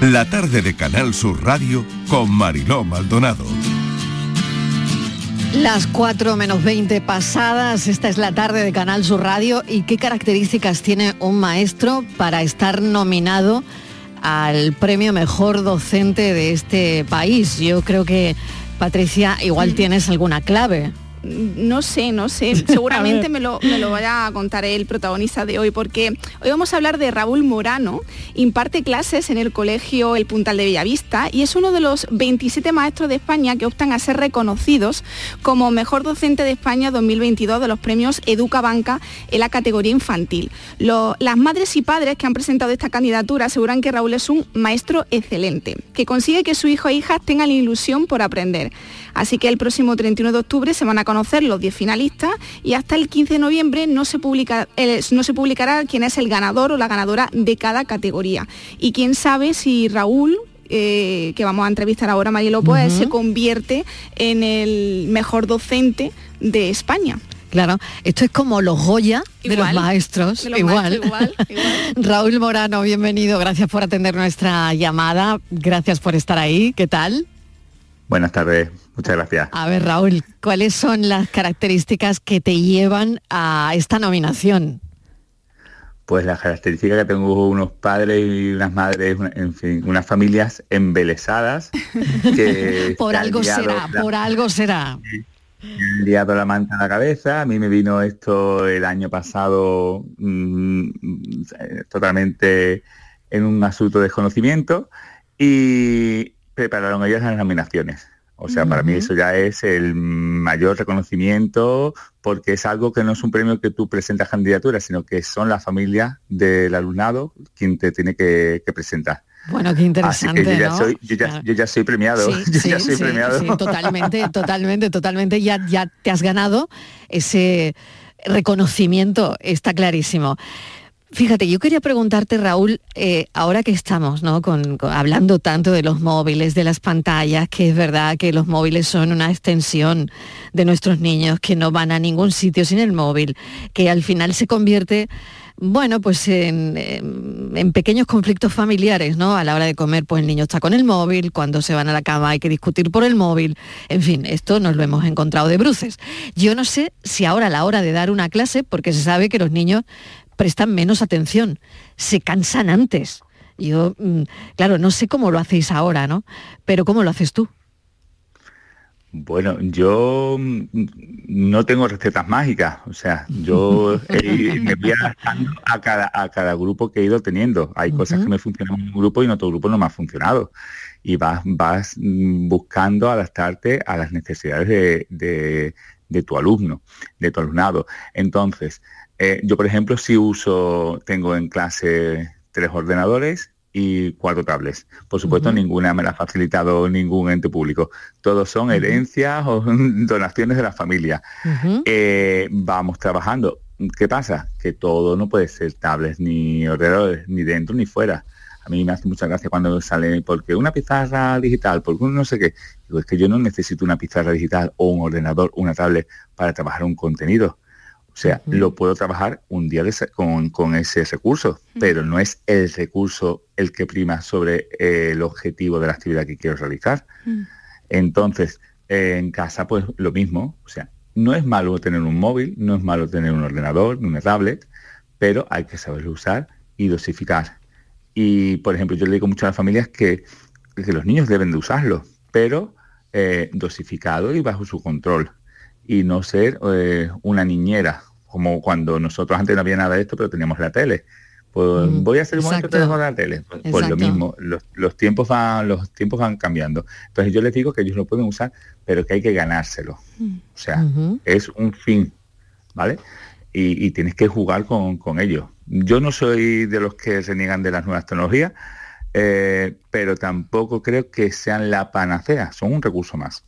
La tarde de Canal Sur Radio con Mariló Maldonado. Las 4 menos 20 pasadas, esta es la tarde de Canal Sur Radio y qué características tiene un maestro para estar nominado al premio mejor docente de este país. Yo creo que, Patricia, igual tienes alguna clave. No sé, no sé. Seguramente me lo, me lo vaya a contar el protagonista de hoy, porque hoy vamos a hablar de Raúl Morano. Imparte clases en el colegio El Puntal de Bellavista y es uno de los 27 maestros de España que optan a ser reconocidos como mejor docente de España 2022 de los premios Educa Banca en la categoría infantil. Lo- las madres y padres que han presentado esta candidatura aseguran que Raúl es un maestro excelente, que consigue que su hijo e hijas tengan la ilusión por aprender. Así que el próximo 31 de octubre se van a conocer los 10 finalistas y hasta el 15 de noviembre no se, publica, eh, no se publicará quién es el ganador o la ganadora de cada categoría. Y quién sabe si Raúl eh, que vamos a entrevistar ahora, Marielo, pues se convierte en el mejor docente de España. Claro, esto es como los Goya de Igual, los maestros, de los igual. maestros, igual, Raúl Morano, bienvenido, gracias por atender nuestra llamada, gracias por estar ahí, ¿qué tal? Buenas tardes, muchas gracias. A ver, Raúl, ¿cuáles son las características que te llevan a esta nominación? Pues la característica que tengo unos padres y unas madres, en fin, unas familias embelesadas que Por algo será, la- por algo será. liado la manta a la cabeza. A mí me vino esto el año pasado mm, totalmente en un asunto de desconocimiento y prepararon ellas las nominaciones. O sea, para mí eso ya es el mayor reconocimiento porque es algo que no es un premio que tú presentas candidatura, sino que son las familias del alumnado quien te tiene que, que presentar. Bueno, qué Así interesante, que yo ya, ¿no? soy, yo ya, yo ya soy premiado. Sí, yo sí, ya soy sí, premiado. sí, totalmente, totalmente, totalmente. Ya, ya te has ganado ese reconocimiento, está clarísimo. Fíjate, yo quería preguntarte, Raúl, eh, ahora que estamos ¿no? con, hablando tanto de los móviles, de las pantallas, que es verdad que los móviles son una extensión de nuestros niños, que no van a ningún sitio sin el móvil, que al final se convierte bueno, pues en, en- en pequeños conflictos familiares, ¿no? A la hora de comer, pues el niño está con el móvil, cuando se van a la cama hay que discutir por el móvil. En fin, esto nos lo hemos encontrado de bruces. Yo no sé si ahora a la hora de dar una clase, porque se sabe que los niños prestan menos atención, se cansan antes. Yo, mm, claro, no sé cómo lo hacéis ahora, ¿no? Pero ¿cómo lo haces tú? Bueno, yo mm, no tengo recetas mágicas, o sea, yo eh, me voy adaptando a cada, a cada grupo que he ido teniendo. Hay cosas que me funcionan en un grupo y en otro grupo no me ha funcionado. Y vas, vas mm, buscando adaptarte a las necesidades de, de- de tu alumno, de tu alumnado. Entonces, eh, yo por ejemplo sí uso, tengo en clase tres ordenadores y cuatro tablets. Por supuesto, ninguna me la ha facilitado ningún ente público. Todos son herencias o donaciones de la familia. Eh, vamos trabajando. ¿Qué pasa? Que todo no puede ser tablets ni ordenadores, ni dentro ni fuera. A mí me hace mucha gracia cuando sale, porque una pizarra digital, porque un no sé qué. Digo, es que yo no necesito una pizarra digital o un ordenador, una tablet para trabajar un contenido. O sea, lo puedo trabajar un día con, ese recurso, pero no es el recurso el que prima sobre eh, el objetivo de la actividad que quiero realizar. Entonces, en casa, pues lo mismo. O sea, no es malo tener un móvil, no es malo tener un ordenador, una tablet, pero hay que saberlo usar y dosificar. Y, por ejemplo, yo le digo mucho a las familias que, que los niños deben de usarlo, pero eh, dosificado y bajo su control. Y no ser eh, una niñera, como cuando nosotros antes no había nada de esto, pero teníamos la tele. Pues voy a hacer un momento de la tele. Pues, pues lo mismo, los, tiempos van, los tiempos van cambiando. Entonces yo les digo que ellos lo pueden usar, pero que hay que ganárselo. Mm. O sea, es un fin, ¿vale? Y, tienes que jugar con, con ellos. Yo no soy de los que se niegan de las nuevas tecnologías, eh, pero tampoco creo que sean la panacea, son un recurso más.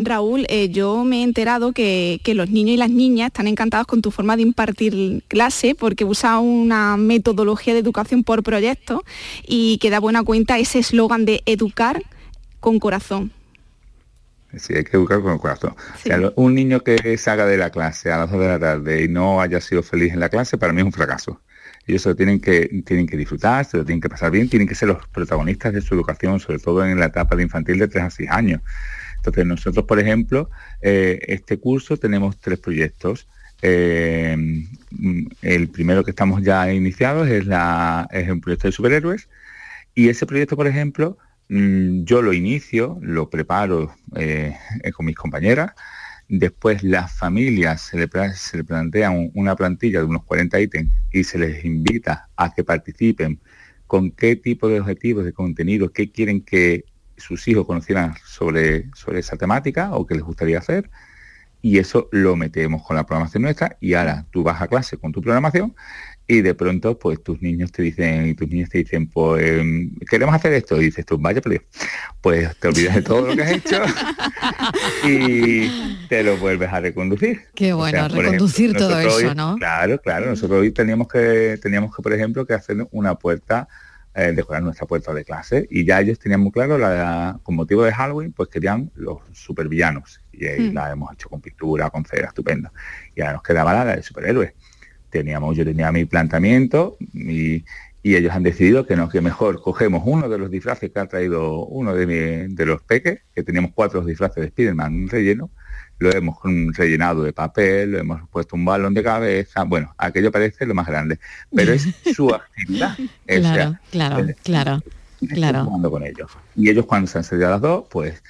Raúl, eh, yo me he enterado que, los niños y las niñas están encantados con tu forma de impartir clase porque usa una metodología de educación por proyecto y que da buena cuenta ese eslogan de educar con corazón. Sí, hay que educar con el corazón. un niño que salga de la clase a las 2 de la tarde y no haya sido feliz en la clase, para mí es un fracaso. Ellos se lo tienen que, tienen que disfrutar, se lo tienen que pasar bien, tienen que ser los protagonistas de su educación, sobre todo en la etapa de infantil de 3 a 6 años. Entonces nosotros, por ejemplo, eh, este curso tenemos tres proyectos. Eh, el primero que estamos ya iniciados es, la, un proyecto de superhéroes y ese proyecto, por ejemplo, Mm, yo lo inicio, lo preparo eh, con mis compañeras, después las familias se le, se plantean una plantilla de unos 40 ítems y se les invita a que participen con qué tipo de objetivos, de contenido, qué quieren que sus hijos conocieran sobre, sobre esa temática o qué les gustaría hacer. Y eso lo metemos con la programación nuestra y ahora tú vas a clase con tu programación y de pronto pues tus niños te dicen y tus niños te dicen pues queremos hacer esto y dices tú vaya pues te olvidas de todo lo que has hecho y te lo vuelves a reconducir qué bueno reconducir todo eso no claro claro nosotros hoy teníamos que teníamos que por ejemplo que hacer una puerta eh, decorar nuestra puerta de clase y ya ellos tenían muy claro la, con motivo de Halloween pues querían los supervillanos y ahí mm. la hemos hecho con pintura con cera estupenda y ahora nos quedaba la de superhéroes teníamos, yo tenía mi planteamiento y, ellos han decidido que no, que mejor cogemos uno de los disfraces que ha traído uno de, de los peques, que teníamos cuatro disfraces de Spiderman relleno, lo hemos rellenado de papel, lo hemos puesto un balón de cabeza, bueno, aquello parece lo más grande, pero es su actividad. claro, claro, claro, claro. con ellos. Y ellos cuando se han salido a las dos, pues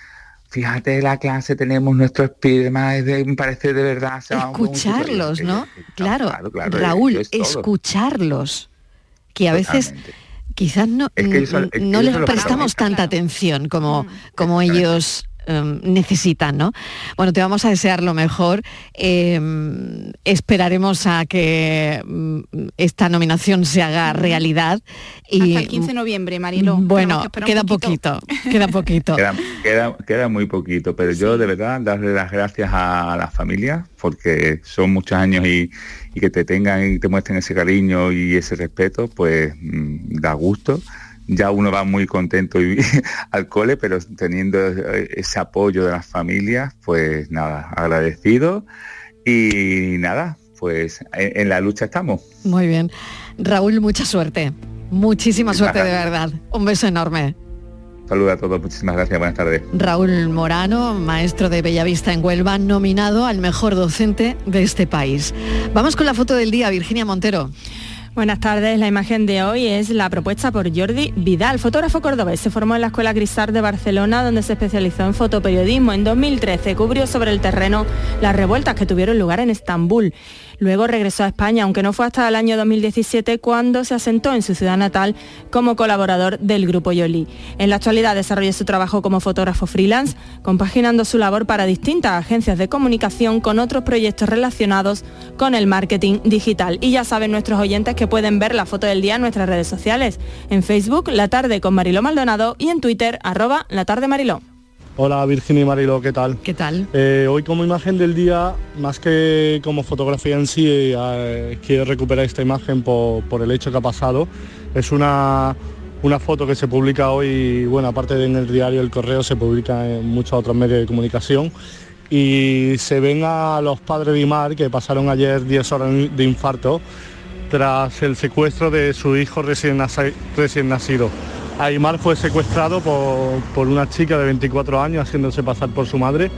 fíjate la clase tenemos nuestro Spiderman, me parece de verdad. Escucharlos, ¿no? Claro, Raúl, escucharlos, que a veces quizás no, no les prestamos tanta atención como, mm. como ellos Em, necesitan, ¿no? Bueno, te vamos a desear lo mejor. Em, esperaremos a que mm, esta nominación se haga realidad. Y, Hasta el 15 de noviembre, Marilo. Bueno, queda poquito, queda poquito. queda, muy poquito, pero yo de verdad darle las gracias a la familia porque son muchos años y, que te tengan y te muestren ese cariño y ese respeto, pues mm, da gusto ya uno va muy contento y, al cole, pero teniendo ese apoyo de las familias, pues nada, agradecido y nada, pues en, la lucha estamos. Muy bien. Raúl, mucha suerte. Muchísima suerte de verdad. Un beso enorme. Saludos a todos, muchísimas gracias, buenas tardes. Raúl Morano, maestro de Bellavista en Huelva, nominado al mejor docente de este país. Vamos con la foto del día, Virginia Montero. Buenas tardes, la imagen de hoy es la propuesta por Jordi Vidal, fotógrafo cordobés. Se formó en la Escuela Grisar de Barcelona, donde se especializó en fotoperiodismo. En 2013 cubrió sobre el terreno las revueltas que tuvieron lugar en Estambul. Luego regresó a España, aunque no fue hasta el año 2017 cuando se asentó en su ciudad natal como colaborador del Grupo Yoli. En la actualidad desarrolla su trabajo como fotógrafo freelance, compaginando su labor para distintas agencias de comunicación con otros proyectos relacionados con el marketing digital. Y ya saben nuestros oyentes que pueden ver la foto del día en nuestras redes sociales, en Facebook, La Tarde con Mariló Maldonado y en Twitter, arroba La Tarde Mariló. Hola Virginia y Marilo, ¿qué tal? ¿Qué tal? Eh, hoy como imagen del día, más que como fotografía en sí, eh, quiero recuperar esta imagen por, el hecho que ha pasado. Es una, una foto que se publica hoy, bueno, aparte de en el diario El Correo, se publica en muchos otros medios de comunicación y se ven a los padres de Imar que pasaron ayer 10 horas de infarto tras el secuestro de su hijo recién, recién nacido. Aymar fue secuestrado por, una chica de 24 años haciéndose pasar por su madre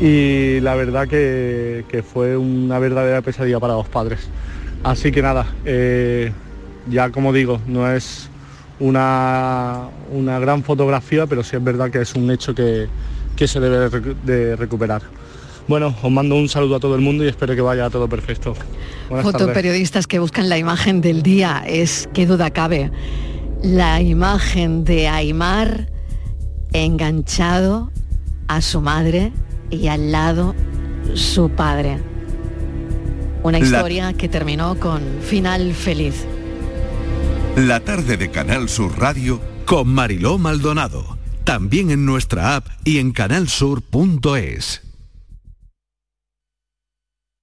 y la verdad que, fue una verdadera pesadilla para los padres. Así que nada, eh, ya como digo, no es una, una, gran fotografía, pero sí es verdad que es un hecho que, se debe de recuperar. Bueno, os mando un saludo a todo el mundo y espero que vaya todo perfecto. Fotoperiodistas que buscan la imagen del día, es qué duda cabe. La imagen de Aymar enganchado a su madre y al lado su padre. Una historia que terminó con final feliz. La tarde de Canal Sur Radio con Mariló Maldonado. También en nuestra app y en canalsur.es.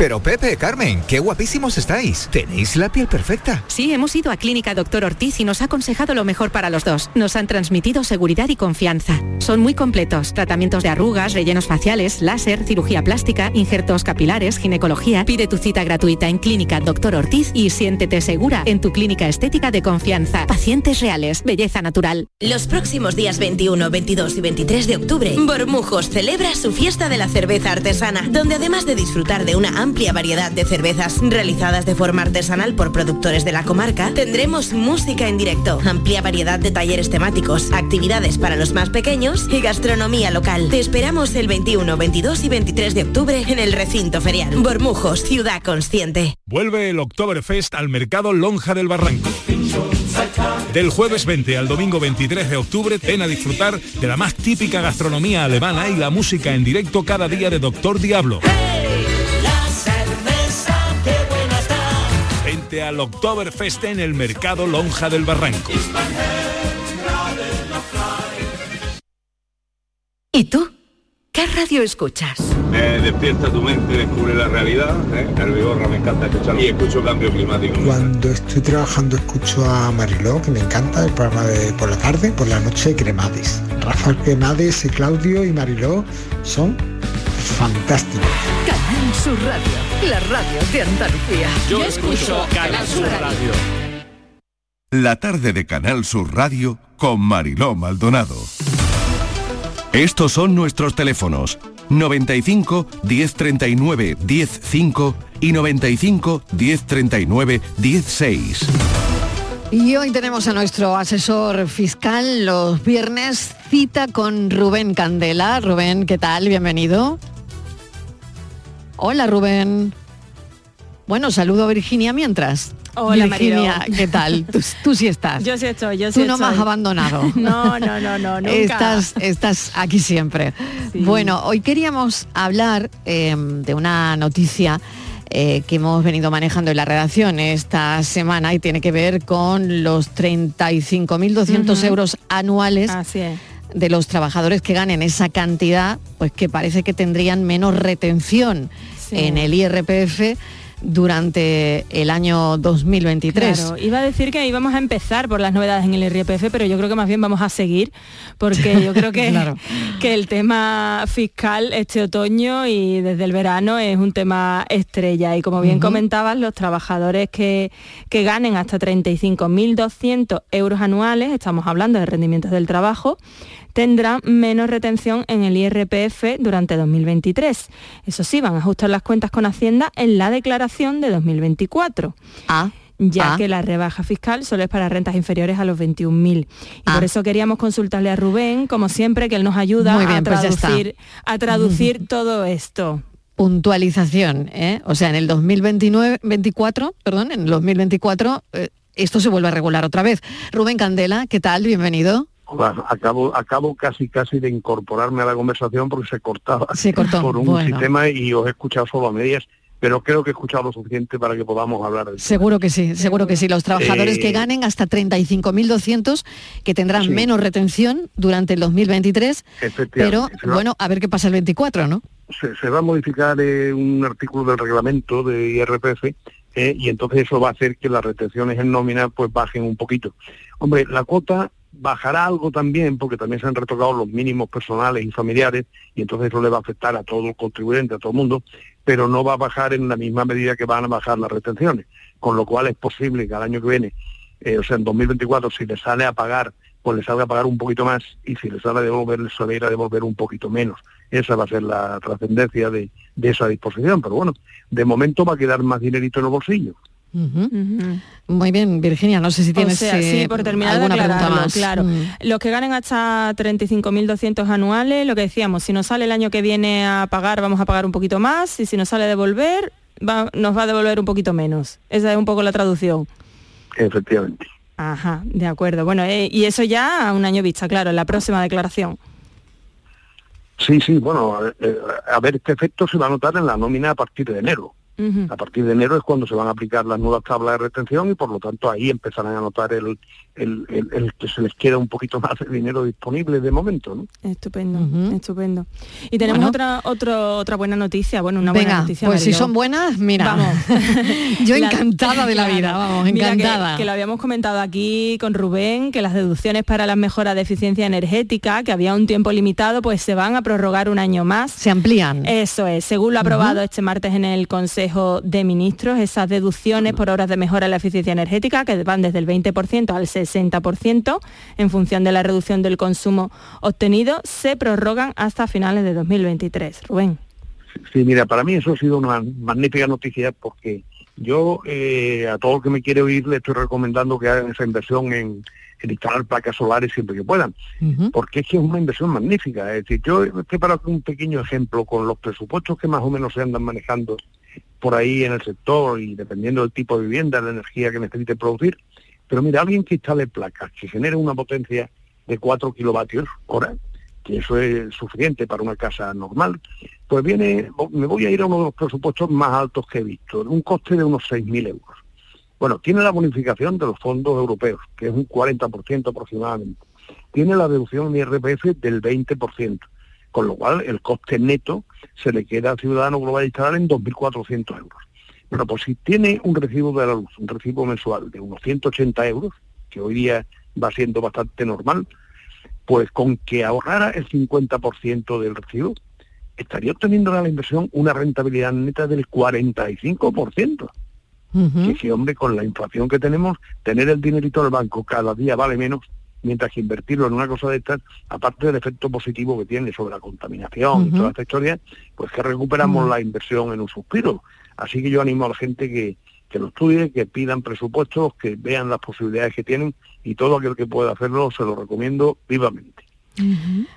Pero Pepe, Carmen, qué guapísimos estáis. Tenéis la piel perfecta. Sí, hemos ido a Clínica Doctor Ortiz y nos ha aconsejado lo mejor para los dos. Nos han transmitido seguridad y confianza. Son muy completos. Tratamientos de arrugas, rellenos faciales, láser, cirugía plástica, injertos capilares, ginecología. Pide tu cita gratuita en Clínica Doctor Ortiz y siéntete segura en tu clínica estética de confianza. Pacientes reales, belleza natural. Los próximos días 21, 22 y 23 de octubre, Bormujos celebra su fiesta de la cerveza artesana, donde además de disfrutar de una amplia variedad de cervezas realizadas de forma artesanal por productores de la comarca, tendremos música en directo, amplia variedad de talleres temáticos, actividades para los más pequeños y gastronomía local. Te esperamos el 21, 22 y 23 de octubre en el recinto ferial. Bormujos, ciudad consciente. Vuelve el Oktoberfest al mercado Lonja del Barranco. Del jueves 20 al domingo 23 de octubre, ven a disfrutar de la más típica gastronomía alemana y la música en directo cada día de Doctor Diablo. Al Oktoberfest en el Mercado Lonja del Barranco. ¿Y tú? ¿Qué radio escuchas? despierta tu mente, descubre la realidad. ¿eh? El Vigorra me encanta escuchar y escucho cambio climático. Cuando estoy trabajando escucho a Mariló, que me encanta, el programa de por la tarde, por la noche Cremades. Rafael Cremades, Claudio y Mariló son fantásticos. Canal Sur Radio, la radio de Andalucía. Yo, escucho Canal Sur Radio. La tarde de Canal Sur Radio con Mariló Maldonado. Estos son nuestros teléfonos 95 1039 105 y 95 1039 16. Y hoy tenemos a nuestro asesor fiscal los viernes cita con Rubén Candela. Rubén, ¿qué tal? Bienvenido. Hola Rubén. Bueno, saludo a Virginia mientras. Hola Virginia, ¿qué tal? Tú, sí estás. Yo sí estoy, yo sí Tú no me has abandonado. no, no, no, no, nunca. Estás, estás aquí siempre. Bueno, hoy queríamos hablar em, de una noticia eh, que hemos venido manejando en la redacción esta semana y tiene que ver con los 35.200 euros anuales de los trabajadores que ganen esa cantidad, pues que parece que tendrían menos retención en el IRPF durante el año 2023. Claro, iba a decir que íbamos a empezar por las novedades en el IRPF, pero yo creo que más bien vamos a seguir, porque yo creo que, que el tema fiscal este otoño y desde el verano es un tema estrella. Y como bien comentabas, los trabajadores que, que ganen hasta 35.200 euros anuales, estamos hablando de rendimientos del trabajo, tendrán menos retención en el IRPF durante 2023. Eso sí, van a ajustar las cuentas con Hacienda en la declaración de 2024. Ah ya ah. que la rebaja fiscal solo es para rentas inferiores a los 21.000. Y por ah. eso queríamos consultarle a Rubén, como siempre, que él nos ayuda a, pues traducir, a traducir todo esto. puntualización, ¿eh? o sea, en el 2029, 24, perdón, en el 2024 eh, esto se vuelve a regular otra vez. Rubén Candela, ¿qué tal? Bienvenido. Acabo, acabo casi casi de incorporarme a la conversación porque se cortaba se cortó. por un sistema y os he escuchado solo a medias pero creo que he escuchado lo suficiente para que podamos hablar de Seguro que sí, seguro que sí. Los trabajadores que eh, ganen hasta 35.200, que tendrán menos retención durante el 2023, pero bueno, a ver qué pasa el 24, ¿no? Se, va a modificar eh, un artículo del reglamento de IRPF eh, y entonces eso va a hacer que las retenciones en nómina pues bajen un poquito. Hombre, la cuota bajará algo también, porque también se han retocado los mínimos personales y familiares, y entonces eso le va a afectar a todo el contribuyente, a todo el mundo, pero no va a bajar en la misma medida que van a bajar las retenciones, con lo cual es posible que al año que viene, eh, o sea, en 2024, si le sale a pagar, pues le salga a pagar un poquito más, y si le sale a devolver, le sale a devolver un poquito menos. Esa va a ser la trascendencia de, de esa disposición, pero bueno, de momento va a quedar más dinerito en Muy bien, Virginia, no sé si tienes sí, por terminar alguna pregunta más. Claro, mm. los que ganen hasta 35.200 anuales, lo que decíamos, si nos sale el año que viene a pagar, vamos a pagar un poquito más, y si nos sale a devolver, nos va a devolver un poquito menos. Esa es un poco la traducción. Efectivamente. Ajá, de acuerdo. Bueno, eh, y eso ya a un año vista, claro, en la próxima declaración. Sí, sí, bueno, a ver, eh, a ver, este efecto se va a notar en la nómina a partir de enero. A partir de enero es cuando se van a aplicar las nuevas tablas de retención y por lo tanto ahí empezarán a notar el, el, que se les queda un poquito más de dinero disponible de momento. ¿no? Estupendo, estupendo. Y tenemos otra otro, otra buena noticia, bueno, una buena noticia. Pues si son buenas, mira, vamos. yo encantada de la vida, vamos, encantada. que, lo habíamos comentado aquí con Rubén, que las deducciones para las mejoras de eficiencia energética, que había un tiempo limitado, pues se van a prorrogar un año más. Se amplían. Eso es, según lo ha aprobado este martes en el Consejo de Ministros, esas deducciones por horas de mejora de la eficiencia energética, que van desde el 20% al 60%, 60% en función de la reducción del consumo obtenido, se prorrogan hasta finales de 2023. Rubén. Sí, mira, para mí eso ha sido una magnífica noticia porque yo eh, a todo el que me quiere oír le estoy recomendando que hagan esa inversión en, instalar placas solares siempre que puedan, porque es que es una inversión magnífica. Es decir, yo he preparado un pequeño ejemplo con los presupuestos que más o menos se andan manejando por ahí en el sector y dependiendo del tipo de vivienda, la energía que necesite producir, pero mira, alguien que instale placas, que genere una potencia de 4 kilovatios hora, que eso es suficiente para una casa normal, pues viene, me voy a ir a uno de los presupuestos más altos que he visto, un coste de unos 6.000 euros. Bueno, tiene la bonificación de los fondos europeos, que es un 40% aproximadamente. Tiene la deducción en IRPF del 20%, con lo cual el coste neto se le queda al ciudadano global instalar en 2.400 euros. Bueno, pues si tiene un recibo de la luz, un recibo mensual de unos 180 euros, que hoy día va siendo bastante normal, pues con que ahorrara el 50% del recibo, estaría obteniendo la inversión una rentabilidad neta del 45%. Que si, hombre, con la inflación que tenemos, tener el dinerito del banco cada día vale menos, mientras que invertirlo en una cosa de estas, aparte del efecto positivo que tiene sobre la contaminación y toda esta historia, pues que recuperamos la inversión en un suspiro. Así que yo animo a la gente que, que lo estudie, que pidan presupuestos, que vean las posibilidades que tienen y todo aquel que pueda hacerlo se lo recomiendo vivamente.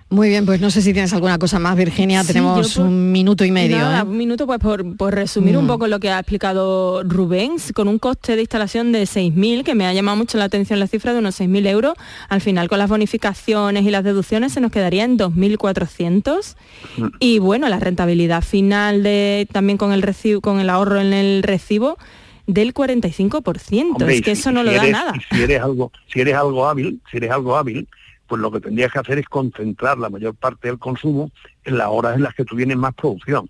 Muy bien, pues no sé si tienes alguna cosa más, Virginia. Tenemos un minuto y medio. ¿eh? Un minuto, pues por, resumir un mm. poco lo que ha explicado Rubén, con un coste de instalación de 6.000, que me ha llamado mucho la atención la cifra de unos 6.000 euros. Al final, con las bonificaciones y las deducciones, se nos quedaría en 2.400. Mm. Y bueno, la rentabilidad final de también con el recibo, con el ahorro en el recibo del 45%. es que eso no lo da nada. Si eres algo, si eres algo hábil, si eres algo hábil, pues lo que tendrías que hacer es concentrar la mayor parte del consumo en las horas en las que tú tienes más producción.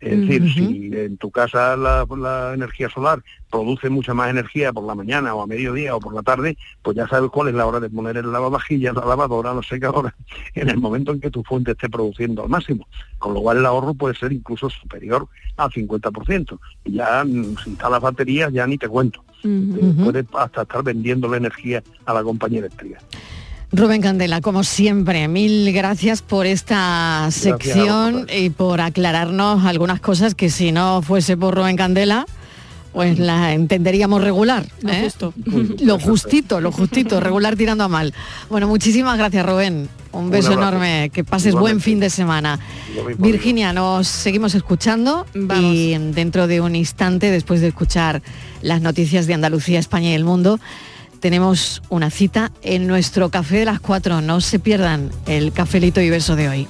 Es decir, si en tu casa la, energía solar produce mucha más energía por la mañana o a mediodía o por la tarde, pues ya sabes cuál es la hora de poner el lavavajillas, la lavadora, la secadora, en el momento en que tu fuente esté produciendo al máximo. Con lo cual el ahorro puede ser incluso superior al 50%. Y ya mm, si instalas baterías ya ni te cuento. Puedes hasta estar vendiendo la energía a la compañía eléctrica. Rubén Candela, como siempre, mil gracias por esta sección y por aclararnos algunas cosas que si no fuese por Rubén Candela, pues la entenderíamos regular. Lo ¿eh? justo. Lo justito, lo justito, regular tirando a mal. Bueno, muchísimas gracias, Rubén. Un beso enorme, que pases buen fin de semana. Virginia, nos seguimos escuchando y dentro de un instante, después de escuchar las noticias de Andalucía, España y el mundo, tenemos una cita en nuestro café de las cuatro. No se pierdan el cafelito y beso de hoy.